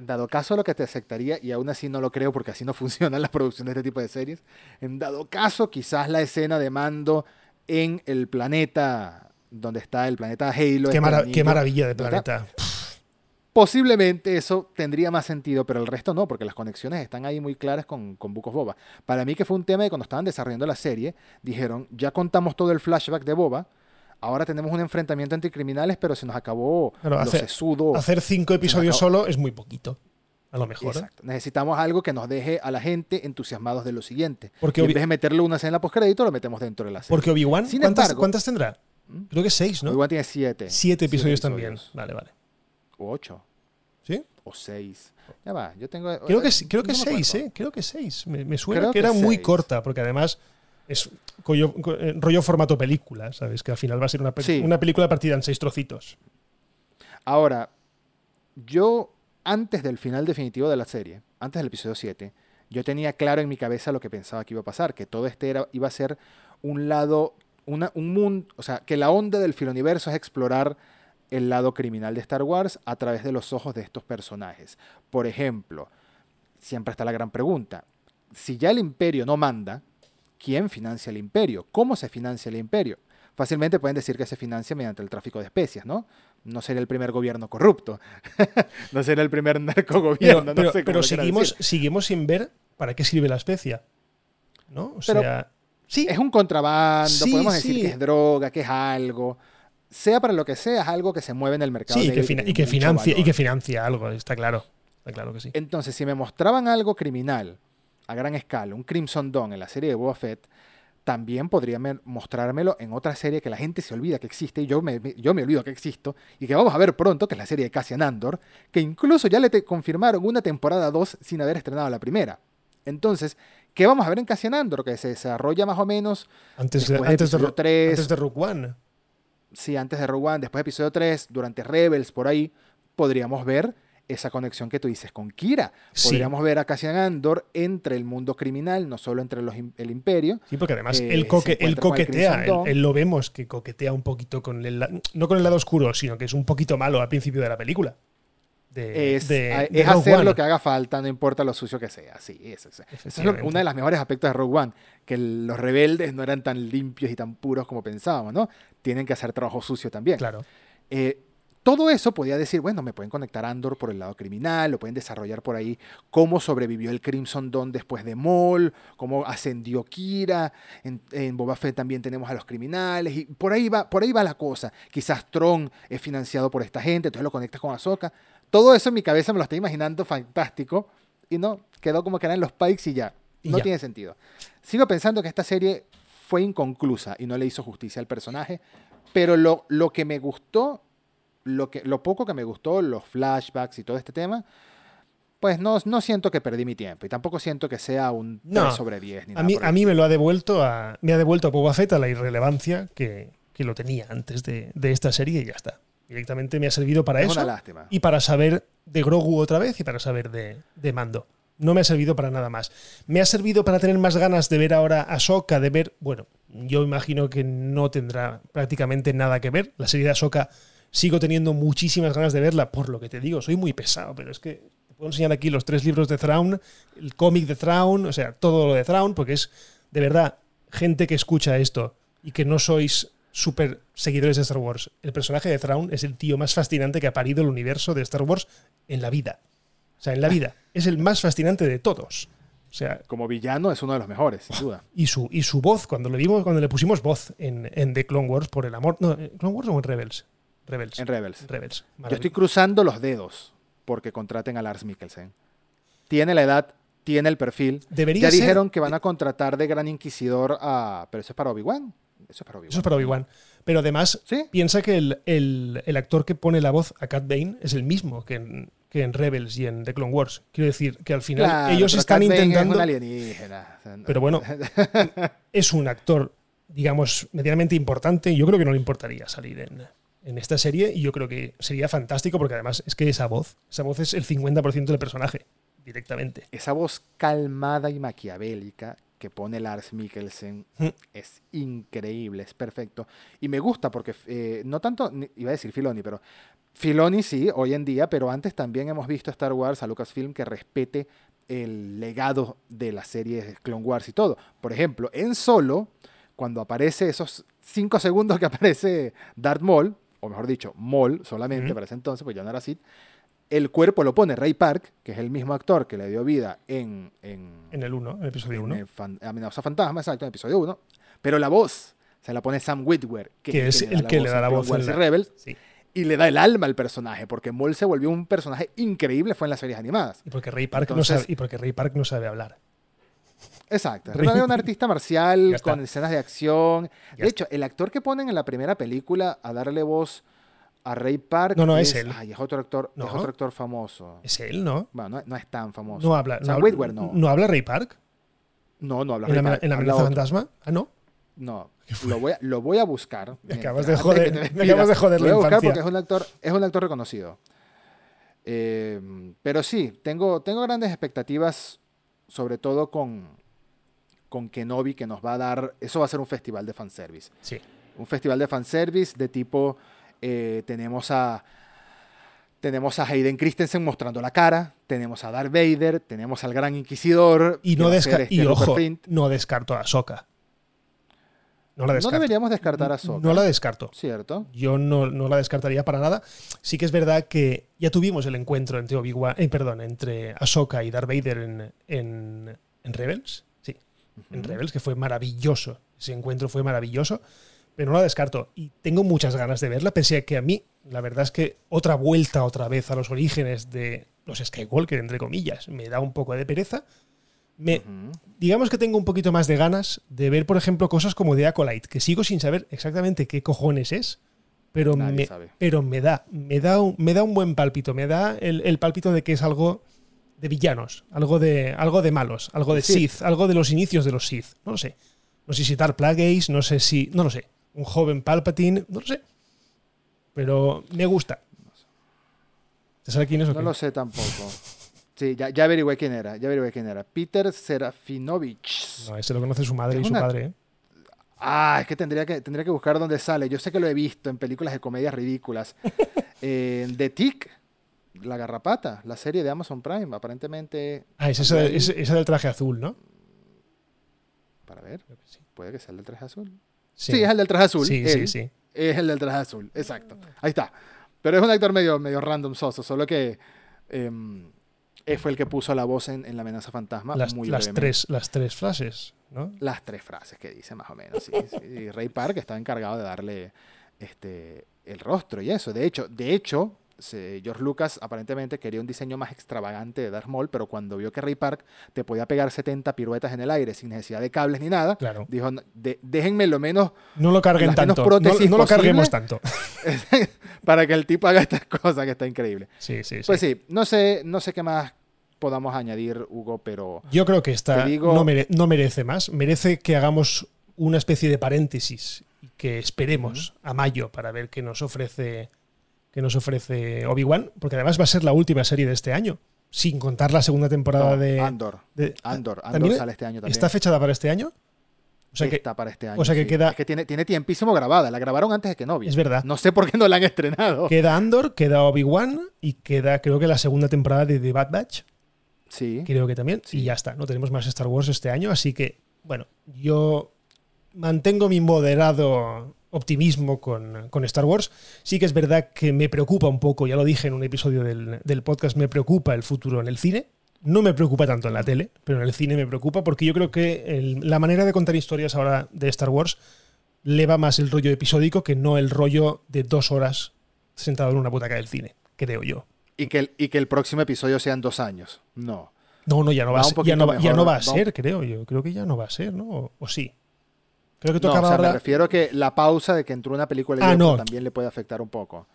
En dado caso, lo que te aceptaría, y aún así no lo creo porque así no funcionan las producciones de este tipo de series, en dado caso, quizás la escena de mando en el planeta donde está el planeta Halo. Qué, este qué maravilla de planeta. Posiblemente eso tendría más sentido, pero el resto no, porque las conexiones están ahí muy claras con, con of Boba. Para mí que fue un tema de cuando estaban desarrollando la serie, dijeron, ya contamos todo el flashback de Boba, ahora tenemos un enfrentamiento entre criminales, pero se nos acabó Claro, lo hacer- sesudo. Hacer cinco episodios solo es muy poquito. A lo mejor. ¿eh? Exacto. Necesitamos algo que nos deje a la gente entusiasmados de lo siguiente. Porque Y en vez de meterle una escena postcrédito, lo metemos dentro de la serie. Porque Obi-Wan, ¿cuántas, embargo- cuántas tendrá? ¿Mm? Creo que seis, ¿no? Obi-Wan tiene siete. Siete episodios Siete también. episodios. Vale, vale. O ocho. ¿Sí? O seis. Ya va, yo tengo... Creo que, sí- creo que no seis. ¿eh? Creo que seis. Me, me suena Creo que que era muy corta, porque además es collo- eh, rollo formato película, ¿sabes? Que al final va a ser una, Sí. una película partida en seis trocitos. Ahora, yo antes del final definitivo de la serie, antes del episodio 7, yo tenía claro en mi cabeza lo que pensaba que iba a pasar, que todo este era, iba a ser un lado, una, un mundo, o sea, que la onda del filoniverso es explorar el lado criminal de Star Wars a través de los ojos de estos personajes. Por ejemplo, siempre está la gran pregunta, si ya el imperio no manda, ¿quién financia el imperio? ¿Cómo se financia el imperio? Fácilmente pueden decir que se financia mediante el tráfico de especias, ¿no? No sería el primer gobierno corrupto. no sería el primer narcogobierno. pero- no sé cómo pero seguimos, decir. seguimos sin ver para qué sirve la especia. ¿No? O Pero sea. Sí, Es un contrabando, Sí, podemos decir sí. que es droga, que es algo. Sea para lo que sea, es algo que se mueve en el mercado. sí, y que, y que financia, y que financia algo, está claro. Está claro que sí. Entonces, si me mostraban algo criminal a gran escala, un Crimson Dawn en la serie de Boba Fett, también podría me- mostrármelo en otra serie que la gente se olvida que existe y yo me, yo me olvido que existo y que vamos a ver pronto, que es la serie de Cassian Andor, que incluso ya le te- confirmaron una temporada 2 sin haber estrenado la primera. Entonces, ¿qué vamos a ver en Cassian Andor? Que se desarrolla más o menos, Antes de, antes, de, antes de Rogue One. sí, antes de Rogue One, después de episodio 3, durante Rebels, por ahí, podríamos ver esa conexión que tú dices con Kira. Sí. Podríamos ver a Cassian Andor entre el mundo criminal, no solo entre los, el imperio, Sí, porque además Eh, él, coque- él coquetea, él, él lo vemos que coquetea un poquito con el, no con el lado oscuro, sino que es un poquito malo al principio de la película. De, es, de- de es Rogue hacer One. lo que haga falta, no importa lo sucio que sea. Sí, eso, eso. Eso es lo- uno de los mejores aspectos de Rogue One, que los rebeldes no eran tan limpios y tan puros como pensábamos, ¿no? Tienen que hacer trabajo sucio también. Claro. Eh, todo eso podía decir, bueno, me pueden conectar a Andor por el lado criminal, lo pueden desarrollar por ahí, cómo sobrevivió el Crimson Dawn después de Maul, cómo ascendió Kira, en, en Boba Fett también tenemos a los criminales, y por ahí va, por ahí va la cosa. Quizás Tron es financiado por esta gente, entonces lo conectas con Ahsoka. Todo eso en mi cabeza me lo estoy imaginando fantástico, y no, quedó como que eran los Pikes y ya. Y No ya. tiene sentido. Sigo pensando que esta serie fue inconclusa y no le hizo justicia al personaje, pero lo, lo que me gustó lo, que, lo poco que me gustó, los flashbacks y todo este tema, pues no, no siento que perdí mi tiempo. Y tampoco siento que sea un 3 No. sobre 10. Ni A nada mí, a mí me lo ha devuelto a. Me ha devuelto a Boba Fett a la irrelevancia que, que lo tenía antes de, de esta serie y ya está. Directamente me ha servido para Es eso. una lástima. y para saber de Grogu otra vez y para saber de, de Mando. No me ha servido para nada más. Me ha servido para tener más ganas de ver ahora a Ahsoka, de ver, bueno, yo imagino que no tendrá prácticamente nada que ver. La serie de Ahsoka sigo teniendo muchísimas ganas de verla, por lo que te digo, soy muy pesado, pero es que te puedo enseñar aquí los tres libros de Thrawn, el cómic de Thrawn, o sea, todo lo de Thrawn, porque es de verdad gente que escucha esto y que no sois súper seguidores de Star Wars. El personaje de Thrawn es el tío más fascinante que ha parido el universo de Star Wars en la vida. O sea, en la vida. Es el más fascinante de todos. O sea, Como villano es uno de los mejores, sin duda. y su, y su voz, cuando le vimos, cuando le pusimos voz en, en The Clone Wars, por el amor. No, ¿en ¿Clone Wars o en Rebels? Rebels. En Rebels. Rebels. Yo estoy cruzando los dedos porque contraten a Lars Mikkelsen. Tiene la edad, tiene el perfil. Debería ya ser- dijeron que van a contratar de Gran Inquisidor a... Pero eso es para Obi-Wan. Eso es para Obi-Wan. Eso es para Obi-Wan. Pero además, ¿Sí? piensa que el, el- el actor que pone la voz a Cat Bane es el mismo que en, que en Rebels y en The Clone Wars. Quiero decir que al final Claro, ellos están Cat intentando. Es un alienígena. O sea, no- Pero bueno, es un actor, digamos, medianamente importante. Yo creo que no le importaría salir en, en esta serie y yo creo que sería fantástico porque además es que esa voz, esa voz es el 50% del personaje, directamente. esa voz calmada y maquiavélica que pone Lars Mikkelsen Mm. es increíble, es perfecto. Y me gusta porque, eh, no tanto, iba a decir Filoni, pero Filoni sí, hoy en día, pero antes también hemos visto a Star Wars, a Lucasfilm, que respete el legado de las series Clone Wars y todo. Por ejemplo, en Solo, cuando aparece esos cinco segundos que aparece Darth Maul, o mejor dicho, Maul solamente Ujú. para ese entonces, pues ya no era Sith, el cuerpo lo pone Ray Park, que es el mismo actor que le dio vida en, en, En el 1, en el episodio en 1. el fan- Amenaza Fantasma, exacto, en el episodio 1. Pero la voz se la pone Sam Witwer, que, Que es el que le da la voz y la- Rebels, Sí. y le da el alma al personaje, porque Maul se volvió un personaje increíble, fue en las series animadas. Y porque Ray Park, no Entonces- sabe, y porque Ray Park no sabe hablar. Exacto. Era un artista marcial con escenas de acción. De hecho, el actor que ponen en la primera película a darle voz a Ray Park. No, no, es él. Ay, es otro actor, No. es otro actor famoso. Es él, ¿no? Bueno, no, no es tan famoso. No habla. Sam no, Witwer no. ¿No habla Ray Park? No, no habla ¿En Ray la, Park, en la amenaza fantasma? Ah, no. No, lo voy a, lo voy a buscar. Me mientras- acabas de antes joder- que te me acabas de joder Lo la voy a buscar infancia. porque es un actor, es un actor reconocido. Eh, pero sí, tengo, tengo grandes expectativas, sobre todo con, con Kenobi, que nos va a dar. Eso va a ser un festival de fanservice. Sí. Un festival de fanservice de tipo. eh, tenemos a. Tenemos a Hayden Christensen mostrando la cara, tenemos a Darth Vader, tenemos al Gran Inquisidor. Y, no desca- este y ojo, no descarto a Soka. No la No deberíamos descartar a Ahsoka. No la descarto. ¿Cierto? Yo no, no la descartaría para nada. Sí que es verdad que ya tuvimos el encuentro entre Obi-Wan, eh, perdón, entre Ahsoka y Darth Vader en, en, en Rebels. En. Rebels, que fue maravilloso. Ese encuentro fue maravilloso, pero no la descarto. Y tengo muchas ganas de verla, pese a que a mí, la verdad es que otra vuelta otra vez a los orígenes de los Skywalker, entre comillas, me da un poco de pereza. Me, digamos que tengo un poquito más de ganas de ver, por ejemplo, cosas como The Acolyte, que sigo sin saber exactamente qué cojones es, pero, Nadie me, sabe. pero me da, me da, un, me da un buen pálpito, me da el, el pálpito de que es algo de villanos, algo de, algo de malos, algo de. Sith, algo de los inicios de los Sith, no lo sé. No sé si Dark Plagueis, no sé si, no lo sé, un joven Palpatine, no lo sé. Pero me gusta. ¿Te sabe quién es o No qué? lo sé tampoco. Sí, ya, ya averigüé quién era, ya averigüé quién era. Peter Serafinovich. No, ese lo conoce su madre y su una- padre. ¿eh? Ah, es que tendría que, tendría que buscar dónde sale. Yo sé que lo he visto en películas de comedias ridículas. Eh, The Tick, La Garrapata, la serie de Amazon Prime, aparentemente. Ah, es ese- ese del traje azul, ¿no? Para ver, sí. puede que sea el del traje azul. Sí, es el del traje azul. Sí, él. sí, sí. Es el del traje azul, exacto. Ahí está. Pero es un actor medio, medio random soso, solo que él fue el que puso la voz en, en La amenaza fantasma. Las, muy las tres, las tres frases, ¿no? Las tres frases que dice, más o menos. Sí, sí. Y Ray Park estaba encargado de darle este, el rostro y eso. De hecho, de hecho se- George Lucas aparentemente quería un diseño más extravagante de Darth Maul, pero cuando vio que Ray Park te podía pegar 70 piruetas en el aire sin necesidad de cables ni nada, Claro. dijo, "No, de- déjenme lo menos No lo carguen tanto. No, lo carguemos tanto. para que el tipo haga estas cosas que está increíble. Sí, sí, sí. Pues sí, no sé, no sé qué más podamos añadir, Hugo, pero Yo creo que esta digo- no, mere- no merece más. Merece que hagamos una especie de paréntesis y que esperemos a mayo para ver qué nos ofrece qué nos ofrece Obi-Wan, porque además va a ser la última serie de este año, sin contar la segunda temporada no, de, Andor, de- Andor, Andor ¿también sale este año también. ¿Está fechada para este año? O sea que está para este año. o sea que sí. queda- Es que tiene, tiene tiempísimo grabada. La grabaron antes de que Novia. es verdad. No sé por qué no la han estrenado. Queda Andor, queda Obi-Wan y queda creo que la segunda temporada de The Bad Batch. Sí. creo que también. Sí. Y ya está, no tenemos más Star Wars este año, así que, bueno, yo mantengo mi moderado optimismo con, con Star Wars. Sí que es verdad que me preocupa un poco, ya lo dije en un episodio del, del podcast, me preocupa el futuro en el cine. No me preocupa tanto en la tele, pero en el cine me preocupa porque yo creo que el- la manera de contar historias ahora de Star Wars le va más el rollo episódico que no el rollo de dos horas sentado en una butaca del cine, creo yo. Y, que el, y que el próximo episodio sean dos años. No. No, no, ya no va, Va a ser, ya no, va- ya no va a ser, creo yo. Creo que ya no va a ser, ¿no? O, o sí. Creo que No, o sea, me refiero a que la pausa de que entró una película y Ah, no. también le puede afectar un poco.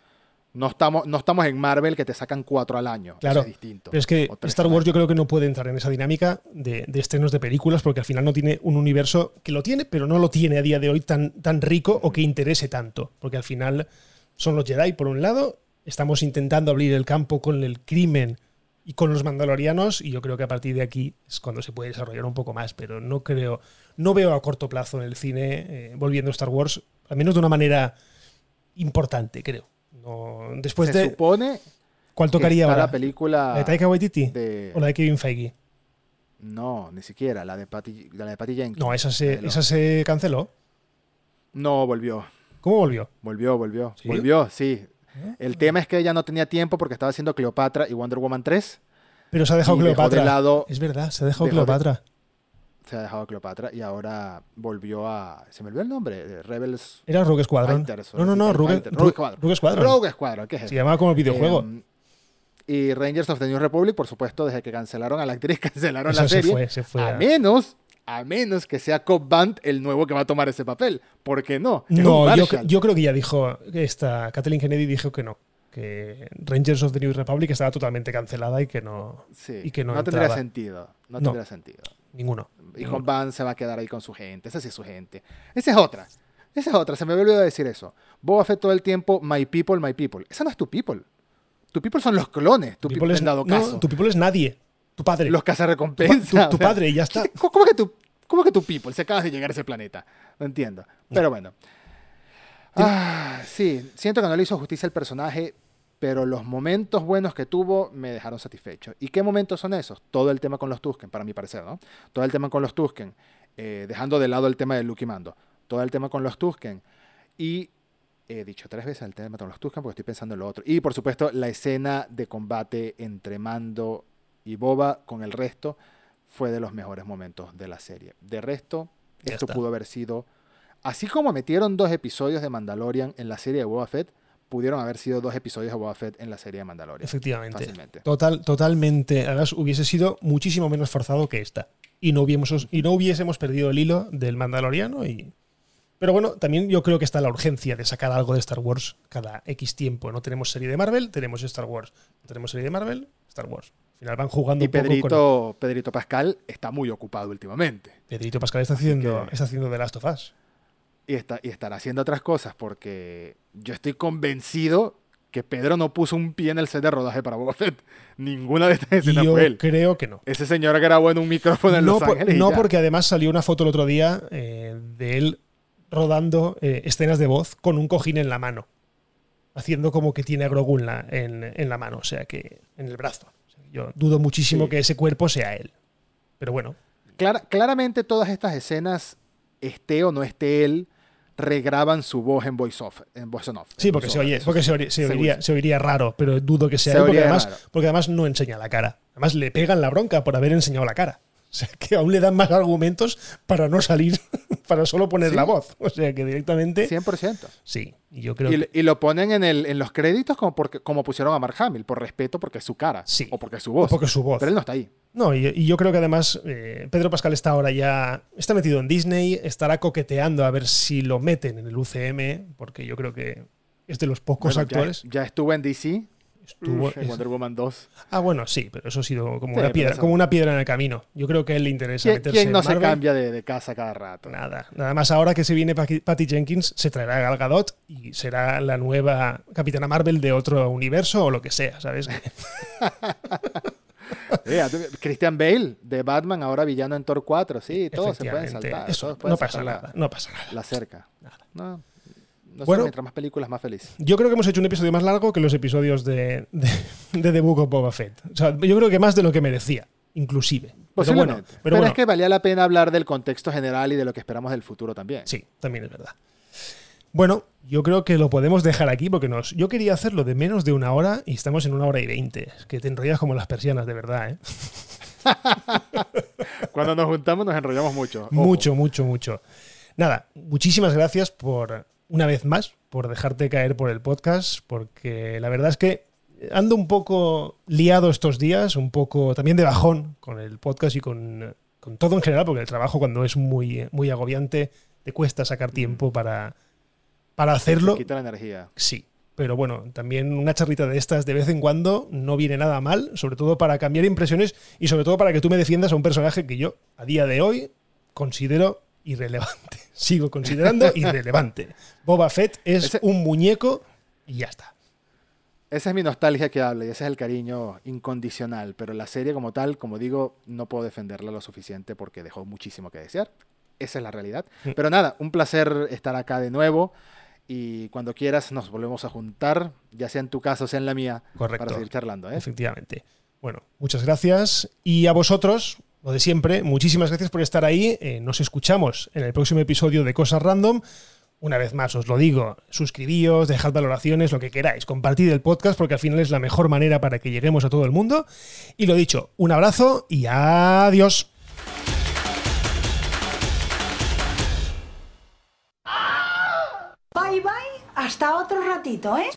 No estamos, no estamos en Marvel que te sacan cuatro al año. Claro, es distinto. Pero es que Star Wars yo creo que no puede entrar en esa dinámica de, de estrenos de películas porque al final no tiene un universo que lo tiene, pero no lo tiene a día de hoy tan, tan rico o que interese tanto. Porque al final son los Jedi, por un lado, estamos intentando abrir el campo con el crimen y con los mandalorianos y yo creo que a partir de aquí es cuando se puede desarrollar un poco más, pero no creo, no veo a corto plazo en el cine eh, volviendo Star Wars, al menos de una manera importante, creo. No, después Se de... supone ¿Cuál tocaría ahora? la película ¿La de Taika Waititi? de- ¿O la de Kevin Feige? No, ni siquiera. La de Patty, la de Patty Jenkins. No, esa se, esa se canceló. No, volvió. ¿Cómo volvió? Volvió, volvió. ¿Sí? Volvió, sí. El tema es que ella no tenía tiempo porque estaba haciendo Cleopatra y Wonder Woman 3. Pero se ha dejado y dejó de Cleopatra. lado, Es verdad, se ha dejado dejó de- Cleopatra. se ha dejado Cleopatra y ahora volvió a. Se me olvidó el nombre. eh, Rebels. Era Rogue Squadron. Fighters, No, no, no, Rogue, Rogue Squadron. Rogue Squadron. Rogue Squadron, ¿qué es Se eso? llamaba como el videojuego. Em, y Rangers of the New Republic, por supuesto, desde que cancelaron a la actriz, cancelaron Eso la se serie. fue, se fue. a a- menos, a menos que sea Cobb Band el nuevo que va a tomar ese papel. ¿Por qué no? No, yo, creo que ya dijo, esta Kathleen Kennedy dijo que no. Que Rangers of the New Republic estaba totalmente cancelada y que no. Sí, y que no tendría entraba. sentido. No, No. tendría sentido. Ninguno. Y ninguno. Cobb Band se va a quedar ahí con su gente. Esa sí es su gente. Esa es otra. Esa es otra. Se me olvidó decir eso. Boba Fett todo el tiempo, my people, my people. Esa no es tu people. Tu people son los clones. Tu people, people es, en dado no, caso. tu people es nadie. Tu padre. los tu, cazarrecompensas. tu- tu sea, padre, y ya está. ¿Cómo que tu, cómo que tu people? Se acaba de llegar a ese planeta. No entiendo. Pero bueno. Ah, sí, siento que no le hizo justicia al personaje, pero los momentos buenos que tuvo me dejaron satisfecho. ¿Y qué momentos son esos? Todo el tema con los Tusken, para mi parecer, ¿no? Todo el tema con los Tusken, eh, dejando de lado el tema de Luke y Mando. Todo el tema con los Tusken. Y he dicho tres veces el tema con los Tusken porque estoy pensando en lo otro. Y por supuesto, la escena de combate entre Mando y Boba con el resto fue de los mejores momentos de la serie. De resto, Ya esto está. pudo haber sido. Así como metieron dos episodios de Mandalorian en la serie de Boba Fett, pudieron haber sido dos episodios de Boba Fett en la serie de Mandalorian. Efectivamente. Fácilmente. Total, totalmente. Además, hubiese sido muchísimo menos forzado que esta. y no hubiésemos, y no hubiésemos perdido el hilo del Mandaloriano. Y... Pero bueno, también yo creo que está la urgencia de sacar algo de Star Wars cada X tiempo. No tenemos serie de Marvel, tenemos Star Wars. No tenemos serie de Marvel, Star Wars. Al final van jugando Y un poco con- Pedrito, Pedrito Pascal está muy ocupado últimamente. Pedrito Pascal está haciendo, que- está haciendo The Last of Us. Y, está, y estará haciendo otras cosas porque yo estoy convencido que Pedro no puso un pie en el set de rodaje para Boba Fett. Ninguna de estas escenas Yo fue él. creo que no. Ese señor grabó en un micrófono en no, Los por- Ángeles. no porque además salió una foto el otro día eh, de él rodando eh, escenas de voz con un cojín en la mano. Haciendo como que tiene a Grogu en la, en, en la mano, o sea que en el brazo. Yo dudo muchísimo Sí. que ese cuerpo sea él. Pero bueno, Clara- claramente todas estas escenas, esté o no esté él, regraban su voz en voice off. En voice on off sí, en porque voice se, oye, porque oiría, se seguro. oiría- se oiría raro, pero dudo que sea Se él, además, porque además no enseña la cara. Además le pegan la bronca por haber enseñado la cara. O sea que aún le dan más argumentos para no salir, para solo poner Sí. la voz. O sea que directamente 100%. Sí, y yo creo Y, que y lo ponen en, el, en los créditos como, porque, como pusieron a Mark Hamill, por respeto, porque es su cara. Sí. O porque es su voz. porque es su voz. Pero él no está ahí. No, y, y yo creo que además eh, Pedro Pascal está ahora ya está metido en Disney, estará coqueteando a ver si lo meten en el UCM, porque yo creo que es de los pocos Bueno, ya- actores. Ya, estuvo en DC. Estuvo- en Wonder Woman 2. ah, bueno, sí, pero eso ha sido como Sí, una piedra, eso- como una piedra en el camino. Yo creo que a él le interesa ¿Quién, meterse quién no en se Marvel. cambia de, de casa cada rato? Nada, nada más ahora que se viene Patty Jenkins, se traerá a Gal Gadot y será la nueva Capitana Marvel de otro universo o lo que sea, ¿sabes? Christian Bale de Batman, ahora villano en Thor 4. Sí, todos se pueden saltar. Eso, no pasa saltar la- nada, no pasa nada. La, cerca. Nada. No, no sé, Bueno. mientras más películas, más feliz. Yo creo que hemos hecho un episodio más largo que los episodios de, de, de The Book of Boba Fett. O sea, yo creo que más de lo que merecía, inclusive. Pero bueno, pero pero bueno, es que valía la pena hablar del contexto general y de lo que esperamos del futuro también. sí, también es verdad. Bueno, yo creo que lo podemos dejar aquí porque nos, yo quería hacerlo de menos de una hora y estamos en una hora y veinte. Es que te enrollas como las persianas, de verdad, ¿eh? Cuando nos juntamos nos enrollamos mucho. Ojo. Mucho, mucho, mucho. Nada, muchísimas gracias por, una vez más, por dejarte caer por el podcast, porque la verdad es que ando un poco liado estos días, un poco también de bajón con el podcast y con, con todo en general, porque el trabajo cuando es muy, muy agobiante te cuesta sacar tiempo para, para hacerlo. quita la energía. Sí, pero bueno, también una charrita de estas de vez en cuando no viene nada mal, sobre todo para cambiar impresiones y sobre todo para que tú me defiendas a un personaje que yo a día de hoy considero irrelevante. Sigo considerando irrelevante. Boba Fett es Ese- un muñeco y ya está. Esa es mi nostalgia que habla y ese es el cariño incondicional. Pero la serie como tal, como digo, no puedo defenderla lo suficiente porque dejó muchísimo que desear. Esa es la realidad. Mm. Pero nada, un placer estar acá de nuevo. Y cuando quieras nos volvemos a juntar, ya sea en tu casa o sea en la mía, Correcto. para seguir charlando. ¿eh? Efectivamente. Bueno, muchas gracias. Y a vosotros, lo de siempre, muchísimas gracias por estar ahí. Eh, nos escuchamos en el próximo episodio de Cosas Random. Una vez más, os lo digo, suscribíos, dejad valoraciones, lo que queráis, compartid el podcast porque al final es la mejor manera para que lleguemos a todo el mundo. Y lo dicho, un abrazo y adiós. Bye bye, hasta otro ratito, ¿eh?